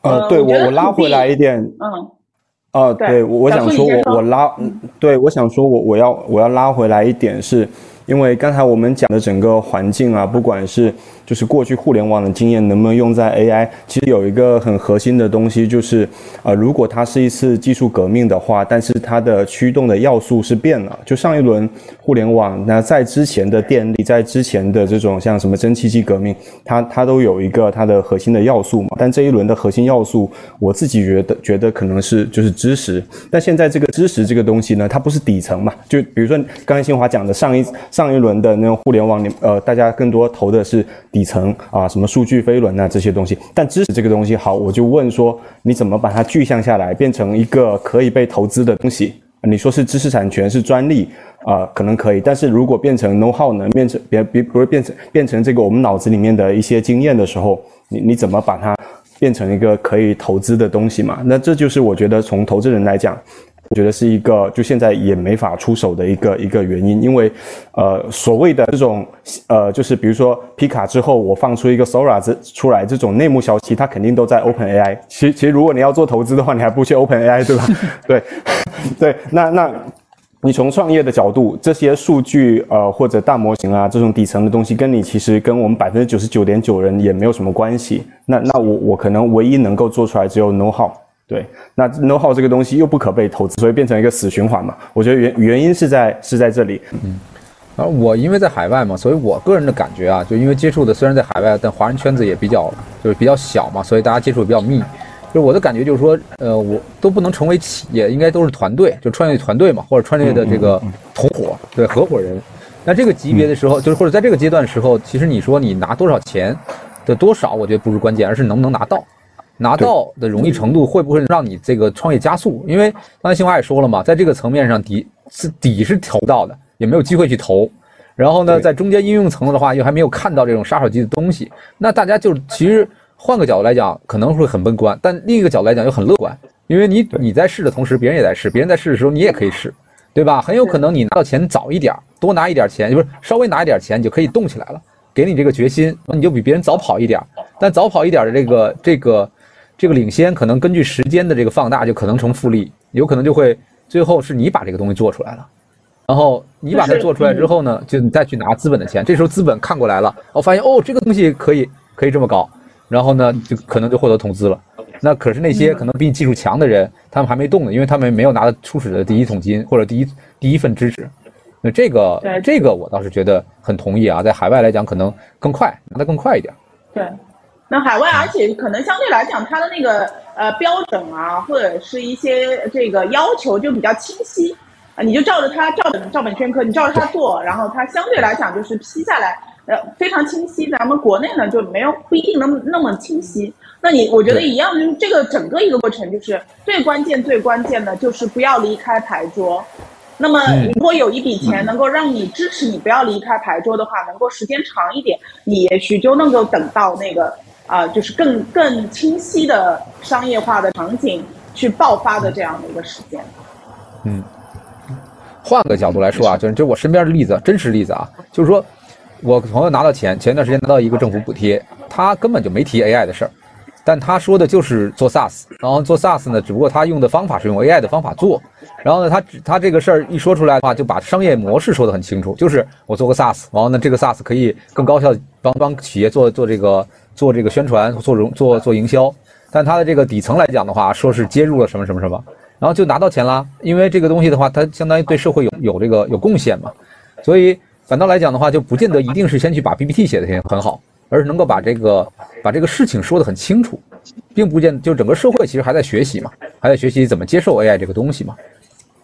呃，对我我拉回来一点，嗯，呃，对我我想说，我我拉，对我想说，我我要我要拉回来一点是。因为刚才我们讲的整个环境啊，不管是就是过去互联网的经验能不能用在 AI，其实有一个很核心的东西，就是呃，如果它是一次技术革命的话，但是它的驱动的要素是变了。就上一轮互联网，那在之前的电力，在之前的这种像什么蒸汽机革命，它它都有一个它的核心的要素嘛。但这一轮的核心要素，我自己觉得觉得可能是就是知识。但现在这个知识这个东西呢，它不是底层嘛？就比如说刚才新华讲的上一。上一轮的那种互联网里，呃，大家更多投的是底层啊，什么数据飞轮啊这些东西。但知识这个东西，好，我就问说，你怎么把它具象下来，变成一个可以被投资的东西？你说是知识产权是专利啊，可能可以。但是如果变成 know how 呢，变成别别不是变成变成这个我们脑子里面的一些经验的时候，你你怎么把它变成一个可以投资的东西嘛？那这就是我觉得从投资人来讲。我觉得是一个，就现在也没法出手的一个一个原因，因为，呃，所谓的这种，呃，就是比如说皮卡之后，我放出一个 Sora 这出来，这种内幕消息，它肯定都在 Open AI。其其实，如果你要做投资的话，你还不去 Open AI，对吧？[LAUGHS] 对，[LAUGHS] 对，那那，你从创业的角度，这些数据，呃，或者大模型啊，这种底层的东西，跟你其实跟我们百分之九十九点九人也没有什么关系。那那我我可能唯一能够做出来只有 know how。对，那 know how 这个东西又不可被投资，所以变成一个死循环嘛。我觉得原原因是在是在这里。嗯，啊，我因为在海外嘛，所以我个人的感觉啊，就因为接触的虽然在海外，但华人圈子也比较就是比较小嘛，所以大家接触比较密。就我的感觉就是说，呃，我都不能成为企业，应该都是团队，就创业团队嘛，或者创业的这个同伙，对，合伙人。那这个级别的时候，就是或者在这个阶段的时候，其实你说你拿多少钱的多少，我觉得不是关键，而是能不能拿到。拿到的容易程度会不会让你这个创业加速？因为刚才新华也说了嘛，在这个层面上底是底是投到的，也没有机会去投。然后呢，在中间应用层的话，又还没有看到这种杀手级的东西。那大家就其实换个角度来讲，可能会很悲观；但另一个角度来讲又很乐观，因为你你在试的同时，别人也在试，别人在试的时候，你也可以试，对吧？很有可能你拿到钱早一点，多拿一点钱，就是稍微拿一点钱，你就可以动起来了，给你这个决心，你就比别人早跑一点。但早跑一点的这个这个。这个领先可能根据时间的这个放大，就可能成复利，有可能就会最后是你把这个东西做出来了，然后你把它做出来之后呢，就你再去拿资本的钱，这时候资本看过来了，我发现哦这个东西可以可以这么搞，然后呢就可能就获得投资了，那可是那些可能比你技术强的人，他们还没动呢，因为他们没有拿到初始的第一桶金或者第一第一份支持。那这个这个我倒是觉得很同意啊，在海外来讲可能更快，拿得更快一点。对，那海外而且可能相对来讲，它的那个呃标准啊，或者是一些这个要求就比较清晰啊，你就照着它照本照本宣科，你照着它做，然后它相对来讲就是批下来呃非常清晰。咱们国内呢就没有不一定那么那么清晰。那你我觉得一样，就是这个整个一个过程就是最关键最关键的就是不要离开牌桌。那么，如果有一笔钱能够让你支持你不要离开牌桌的话，能够时间长一点，你也许就能够等到那个啊，就是更更清晰的商业化的场景去爆发的这样的一个时间。嗯，换个角度来说啊，就是就我身边的例子，真实例子啊，就是说我朋友拿到钱，前段时间拿到一个政府补贴，他根本就没提 AI 的事儿。但他说的就是做 SaaS，然后做 SaaS 呢，只不过他用的方法是用 AI 的方法做，然后呢，他他这个事儿一说出来的话，就把商业模式说得很清楚，就是我做个 SaaS，然后呢，这个 SaaS 可以更高效帮帮企业做做这个做这个宣传，做融做做营销。但他的这个底层来讲的话，说是接入了什么什么什么，然后就拿到钱了，因为这个东西的话，它相当于对社会有有这个有贡献嘛，所以反倒来讲的话，就不见得一定是先去把 PPT 写的很很好。而是能够把这个把这个事情说得很清楚，并不见就整个社会其实还在学习嘛，还在学习怎么接受 AI 这个东西嘛。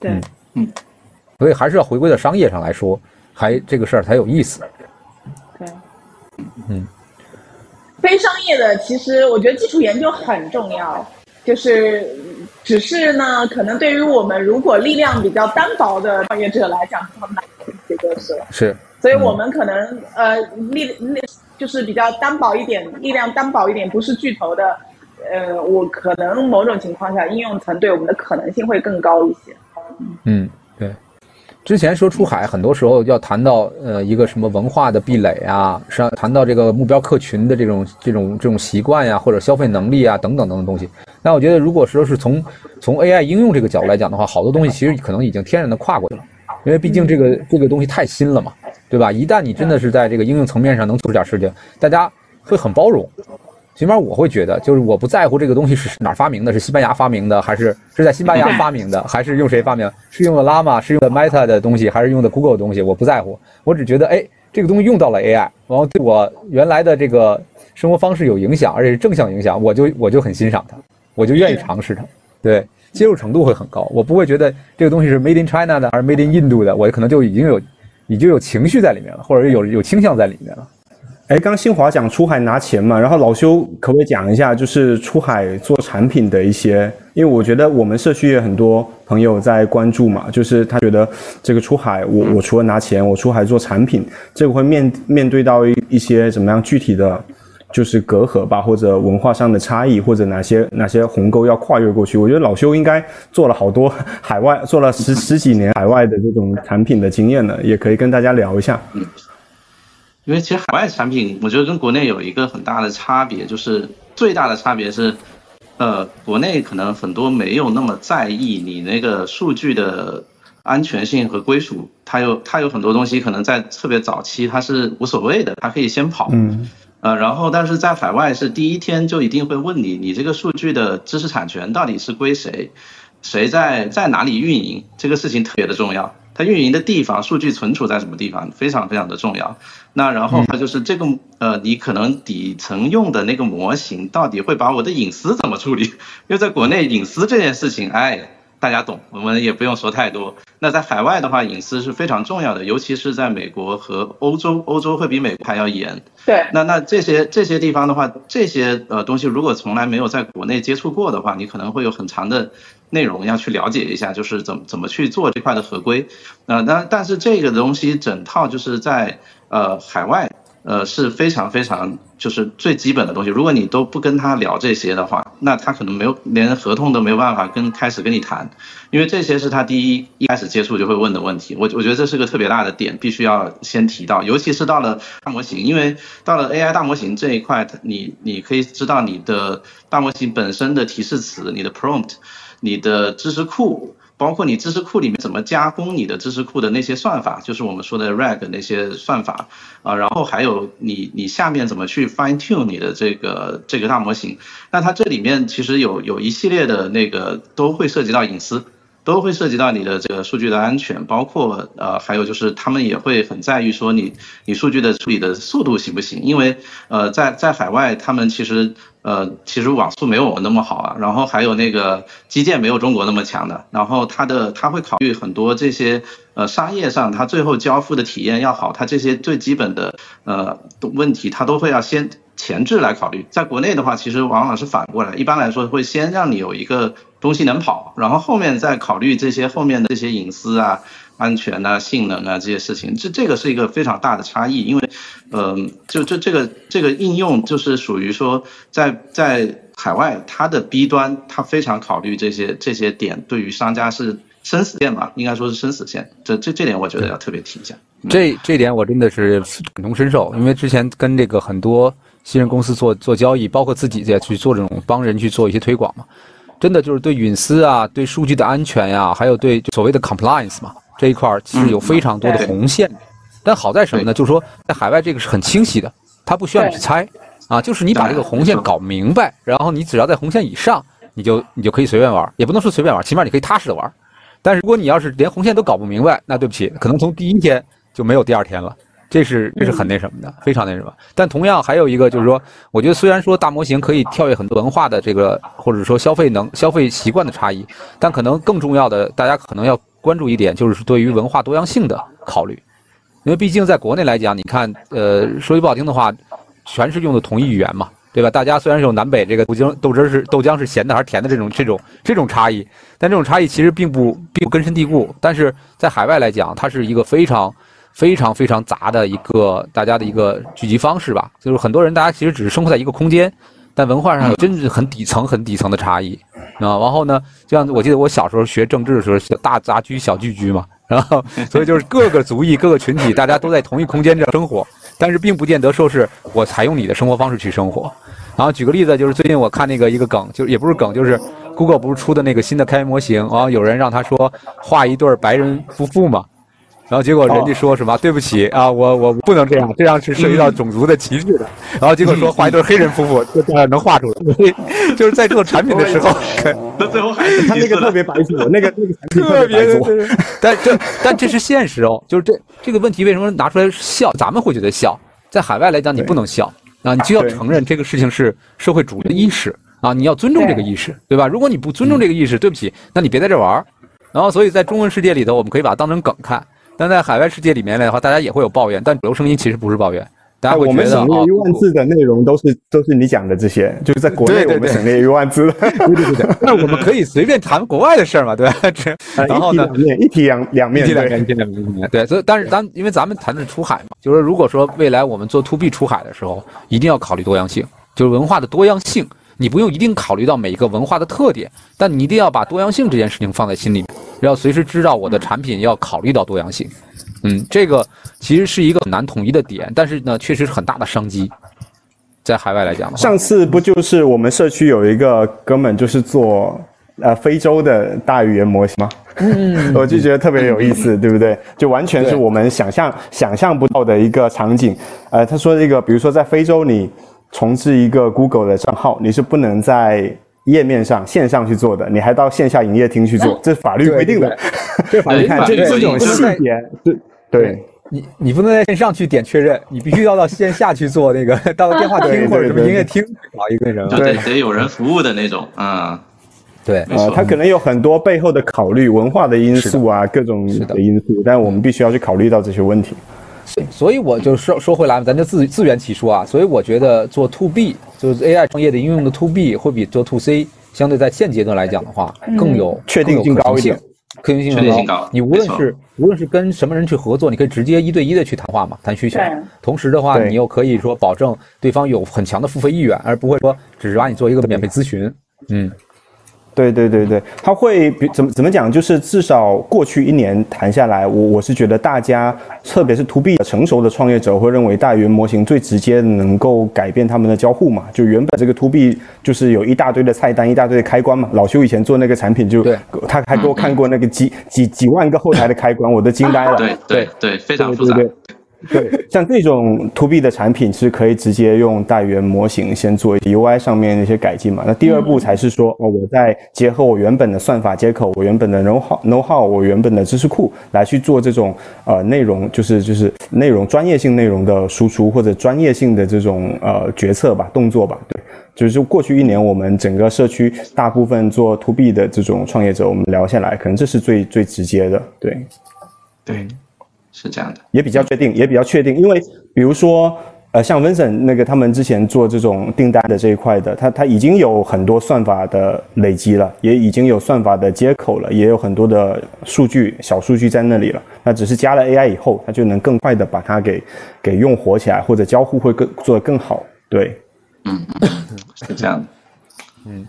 对，嗯，所以还是要回归到商业上来说，还这个事儿才有意思。对，嗯，非商业的其实我觉得基础研究很重要，就是只是呢，可能对于我们如果力量比较单薄的创业者来讲，他们这个是是，所以我们可能呃力力。就是比较单薄一点，力量单薄一点，不是巨头的，呃，我可能某种情况下应用层对我们的可能性会更高一些。嗯，对。之前说出海，很多时候要谈到呃一个什么文化的壁垒啊，是谈到这个目标客群的这种这种这种习惯呀，或者消费能力啊等等等等东西。那我觉得，如果说是从从 AI 应用这个角度来讲的话，好多东西其实可能已经天然的跨过去了，因为毕竟这个这个东西太新了嘛。对吧？一旦你真的是在这个应用层面上能做出点事情，大家会很包容。起码我会觉得，就是我不在乎这个东西是哪儿发明的，是西班牙发明的，还是是在西班牙发明的，还是用谁发明？是用的 Llama，是用的 Meta 的东西，还是用的 Google 的东西？我不在乎，我只觉得，哎，这个东西用到了 AI，然后对我原来的这个生活方式有影响，而且是正向影响，我就我就很欣赏它，我就愿意尝试它。对，接受程度会很高，我不会觉得这个东西是 Made in China 的，还是 Made in 印度的，我可能就已经有。已经有情绪在里面了，或者有有倾向在里面了。哎，刚新华讲出海拿钱嘛，然后老修可不可以讲一下，就是出海做产品的一些？因为我觉得我们社区也很多朋友在关注嘛，就是他觉得这个出海，我我除了拿钱，我出海做产品，这个会面面对到一一些怎么样具体的？就是隔阂吧，或者文化上的差异，或者哪些哪些鸿沟要跨越过去。我觉得老修应该做了好多海外，做了十十几年海外的这种产品的经验了，也可以跟大家聊一下。嗯，因为其实海外产品，我觉得跟国内有一个很大的差别，就是最大的差别是，呃，国内可能很多没有那么在意你那个数据的安全性和归属，它有它有很多东西可能在特别早期它是无所谓的，它可以先跑。嗯。呃，然后但是在海外是第一天就一定会问你，你这个数据的知识产权到底是归谁，谁在在哪里运营，这个事情特别的重要。它运营的地方，数据存储在什么地方，非常非常的重要。那然后它就是这个呃，你可能底层用的那个模型，到底会把我的隐私怎么处理？[LAUGHS] 因为在国内隐私这件事情，哎。大家懂，我们也不用说太多。那在海外的话，隐私是非常重要的，尤其是在美国和欧洲，欧洲会比美国还要严。对。那那这些这些地方的话，这些呃东西如果从来没有在国内接触过的话，你可能会有很长的内容要去了解一下，就是怎么怎么去做这块的合规。呃，但但是这个东西整套就是在呃海外。呃，是非常非常就是最基本的东西。如果你都不跟他聊这些的话，那他可能没有连合同都没有办法跟开始跟你谈，因为这些是他第一一开始接触就会问的问题。我我觉得这是个特别大的点，必须要先提到。尤其是到了大模型，因为到了 AI 大模型这一块，你你可以知道你的大模型本身的提示词、你的 prompt、你的知识库。包括你知识库里面怎么加工你的知识库的那些算法，就是我们说的 RAG 那些算法啊，然后还有你你下面怎么去 fine tune 你的这个这个大模型，那它这里面其实有有一系列的那个都会涉及到隐私。都会涉及到你的这个数据的安全，包括呃，还有就是他们也会很在意说你你数据的处理的速度行不行？因为呃，在在海外，他们其实呃其实网速没有我们那么好啊，然后还有那个基建没有中国那么强的，然后它的他会考虑很多这些呃商业上它最后交付的体验要好，它这些最基本的呃问题它都会要先前置来考虑。在国内的话，其实往往是反过来，一般来说会先让你有一个。东西能跑，然后后面再考虑这些后面的这些隐私啊、安全啊、性能啊这些事情，这这个是一个非常大的差异，因为，嗯，就这这个这个应用就是属于说在在海外，它的 B 端它非常考虑这些这些点，对于商家是生死线嘛，应该说是生死线，这这这点我觉得要特别提一下。这这点我真的是感同身受，因为之前跟这个很多新人公司做做交易，包括自己在去做这种帮人去做一些推广嘛。真的就是对隐私啊，对数据的安全呀，还有对所谓的 compliance 嘛这一块其实有非常多的红线。但好在什么呢？就是说在海外这个是很清晰的，它不需要你去猜啊，就是你把这个红线搞明白，然后你只要在红线以上，你就你就可以随便玩，也不能说随便玩，起码你可以踏实的玩。但是如果你要是连红线都搞不明白，那对不起，可能从第一天就没有第二天了。这是这是很那什么的，非常那什么。但同样还有一个就是说，我觉得虽然说大模型可以跳跃很多文化的这个或者说消费能消费习惯的差异，但可能更重要的，大家可能要关注一点，就是对于文化多样性的考虑。因为毕竟在国内来讲，你看，呃，说句不好听的话，全是用的同一语言嘛，对吧？大家虽然是有南北这个豆浆豆汁是豆浆是咸的还是甜的这种这种这种差异，但这种差异其实并不并不根深蒂固。但是在海外来讲，它是一个非常。非常非常杂的一个大家的一个聚集方式吧，就是很多人大家其实只是生活在一个空间，但文化上有真是很底层很底层的差异啊。然后呢，就像我记得我小时候学政治的时候，大杂居小聚居嘛，然后所以就是各个族裔各个群体大家都在同一空间这样生活，但是并不见得说是我采用你的生活方式去生活。然后举个例子，就是最近我看那个一个梗，就也不是梗，就是 Google 不是出的那个新的开源模型，然后有人让他说画一对白人夫妇嘛。然后结果人家说什么？对不起啊，我我不能这样，这样是涉及到种族的歧视的。然后结果说画一对黑人夫妇，就这样能画出来。[LAUGHS] 就是在做产品的时候，那最后还是他那个特别白左，[LAUGHS] 那个那个特别白左。但这但这是现实哦，就是这这个问题为什么拿出来笑？咱们会觉得笑，在海外来讲你不能笑啊，你就要承认这个事情是社会主义的意识啊，你要尊重这个意识，对吧？如果你不尊重这个意识，对不起，那你别在这玩。然后所以在中文世界里头，我们可以把它当成梗看。但在海外世界里面的话，大家也会有抱怨，但主流声音其实不是抱怨，大家会觉得省略一万字的内容都是 [LAUGHS] 都是你讲的这些，就是在国内我们省略一万字，对对对。[LAUGHS] 那我们可以随便谈国外的事儿嘛，对吧？[LAUGHS] 然后呢，一体两两面，一体两面，一体两面。对，所以但是咱因为咱们谈的是出海嘛，就是如果说未来我们做 to B 出海的时候，一定要考虑多样性，就是文化的多样性。你不用一定考虑到每一个文化的特点，但你一定要把多样性这件事情放在心里面，要随时知道我的产品要考虑到多样性。嗯，这个其实是一个很难统一的点，但是呢，确实是很大的商机，在海外来讲。上次不就是我们社区有一个哥们，就是做呃非洲的大语言模型吗？嗯，[LAUGHS] 我就觉得特别有意思，[LAUGHS] 对不对？就完全是我们想象想象不到的一个场景。呃，他说这个，比如说在非洲你。重置一个 Google 的账号，你是不能在页面上线上去做的，你还到线下营业厅去做，这是法律规定的。这 [LAUGHS] 法律看这这种细节，对对，你你不能在线上去点确认，你必须要到线下去做那个，[LAUGHS] 到电话厅或者什么营业厅搞一个什么，对，得有人服务的那种，嗯，对，呃，它可能有很多背后的考虑，文化的因素啊，各种的因素，但我们必须要去考虑到这些问题。所以我就说说回来咱就自自圆其说啊。所以我觉得做 to B 就是 AI 创业的应用的 to B 会比做 to C 相对在现阶段来讲的话更有确定性高一点，可行性高。你无论是无论是跟什么人去合作，你可以直接一对一的去谈话嘛，谈需求。同时的话，你又可以说保证对方有很强的付费意愿，而不会说只是把你做一个免费咨询。嗯。对对对对，他会比怎么怎么讲？就是至少过去一年谈下来，我我是觉得大家，特别是 to B 成熟的创业者，会认为大语言模型最直接能够改变他们的交互嘛。就原本这个 to B 就是有一大堆的菜单，一大堆的开关嘛。老邱以前做那个产品，就他还给我看过那个几几几万个后台的开关，我都惊呆了。[LAUGHS] 对对对，非常复杂。对，像这种 to B 的产品是可以直接用大语言模型先做 UI 上面的一些改进嘛？那第二步才是说，哦，我再结合我原本的算法接口，我原本的 know how know how，我原本的知识库来去做这种呃内容，就是就是内容专业性内容的输出或者专业性的这种呃决策吧，动作吧。对，就是过去一年我们整个社区大部分做 to B 的这种创业者，我们聊下来，可能这是最最直接的。对，对。是这样的，也比较确定，也比较确定，因为比如说，呃，像 Vincent 那个他们之前做这种订单的这一块的，他他已经有很多算法的累积了，也已经有算法的接口了，也有很多的数据小数据在那里了。那只是加了 AI 以后，它就能更快的把它给给用活起来，或者交互会更做得更好。对，嗯，是这样的，嗯。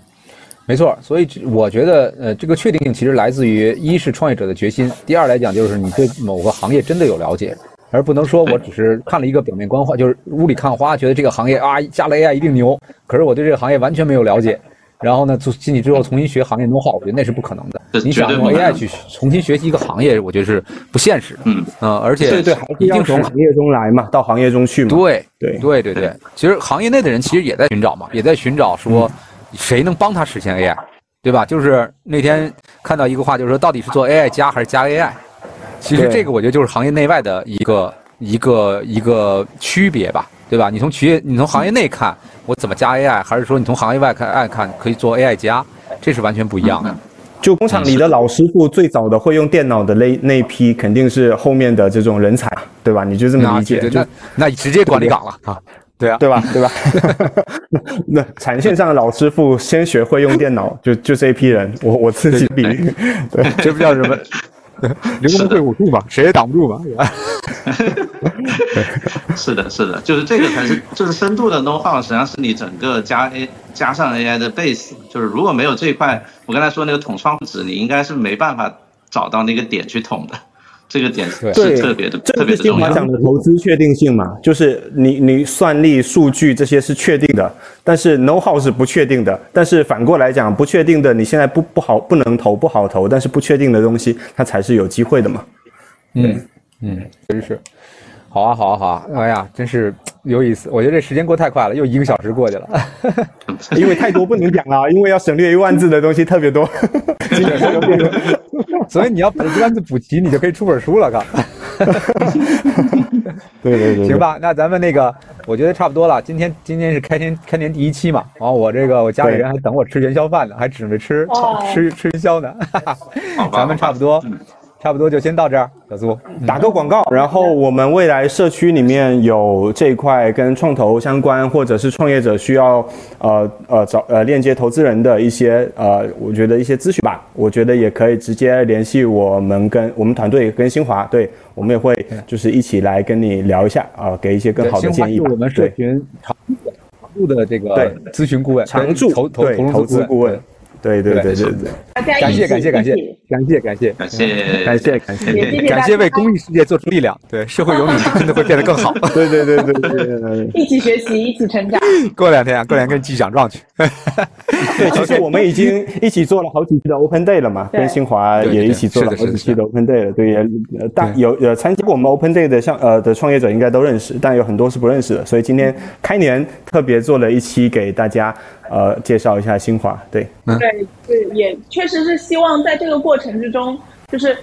没错，所以我觉得，呃，这个确定性其实来自于一是创业者的决心，第二来讲就是你对某个行业真的有了解，而不能说我只是看了一个表面观花，就是雾里看花，觉得这个行业啊加了 AI 一定牛，可是我对这个行业完全没有了解，然后呢，进去之后重新学行业 know how，我觉得那是不可能的。你想用 AI 去重新学习一个行业，我觉得是不现实的。嗯嗯，而且对对，一定从行业中来嘛，到行业中去嘛。对对对对对，其实行业内的人其实也在寻找嘛，也在寻找说。谁能帮他实现 AI，对吧？就是那天看到一个话，就是说到底是做 AI 加还是加 AI？其实这个我觉得就是行业内外的一个一个一个区别吧，对吧？你从企业，你从行业内看，我怎么加 AI，还是说你从行业外看，爱看可以做 AI 加，这是完全不一样的。就工厂里的老师傅，最早的会用电脑的那那批，肯定是后面的这种人才，对吧？你就这么理解？那那直接管理岗了啊。对啊，对吧？对吧？[LAUGHS] 那产线上的老师傅先学会用电脑，就就这一批人，我我自己比喻，[LAUGHS] 对，这不叫什么？刘工会武术嘛，谁也挡不住吧？[LAUGHS] 是的，是的，就是这个才是，就是深度的 know how，实际上是你整个加 A 加上 AI 的 base，就是如果没有这一块，我刚才说那个统窗值，你应该是没办法找到那个点去捅的。这个点是特别的，特别新华讲的投资确定性嘛，就是你你算力、数据这些是确定的，但是 know how 是不确定的。但是反过来讲，不确定的你现在不不好不能投不好投，但是不确定的东西它才是有机会的嘛。嗯嗯，确实是。好啊好啊好啊！哎呀，真是有意思。我觉得这时间过太快了，又一个小时过去了。[LAUGHS] [LAUGHS] 因为太多不能讲了，因为要省略一万字的东西特别多。[LAUGHS] 所以你要把这单子补齐，你就可以出本书了，哥。[LAUGHS] 对对对。行吧，那咱们那个，我觉得差不多了。今天今天是开年开年第一期嘛，然后我这个我家里人还等我吃元宵饭呢，还指着吃吃吃元宵呢。[LAUGHS] 咱们差不多。差不多就先到这儿，小苏打个广告。然后我们未来社区里面有这一块跟创投相关，或者是创业者需要呃呃找呃链接投资人的一些呃，我觉得一些咨询吧，我觉得也可以直接联系我们跟我们团队跟新华，对我们也会就是一起来跟你聊一下啊，给一些更好的建议。我们社群常驻的这个咨询顾问，常驻投投投资顾问。对对对对对，感谢感谢感谢感谢感谢感谢感谢感谢感谢为公益事业做出力量，对社会有你真的会变得更好。对对对对对，一起学习，一起成长。[LAUGHS] 过两天啊，过两天继续奖状去。[LAUGHS] 对，其实我们已经一起做了好几期的 Open Day 了嘛，跟新华也一起做了好几期的 Open Day 了。对，也大有呃参加过我们 Open Day 的像呃的创业者应该都认识，但有很多是不认识的，所以今天开年特别做了一期给大家。呃，介绍一下新华，对，对对，也确实是希望在这个过程之中，就是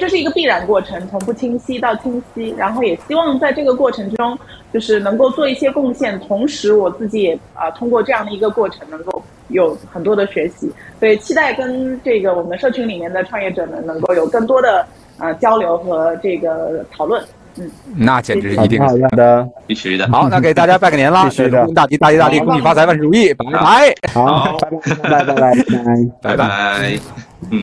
这是一个必然过程，从不清晰到清晰，然后也希望在这个过程中，就是能够做一些贡献，同时我自己也啊通过这样的一个过程，能够有很多的学习，所以期待跟这个我们社群里面的创业者们能够有更多的呃交流和这个讨论。那简直是一定的，必须的。好，那给大家拜个年啦！必须的，大吉大吉大利，恭喜发财，万事如意，拜拜。好，拜拜拜拜拜拜拜拜。嗯。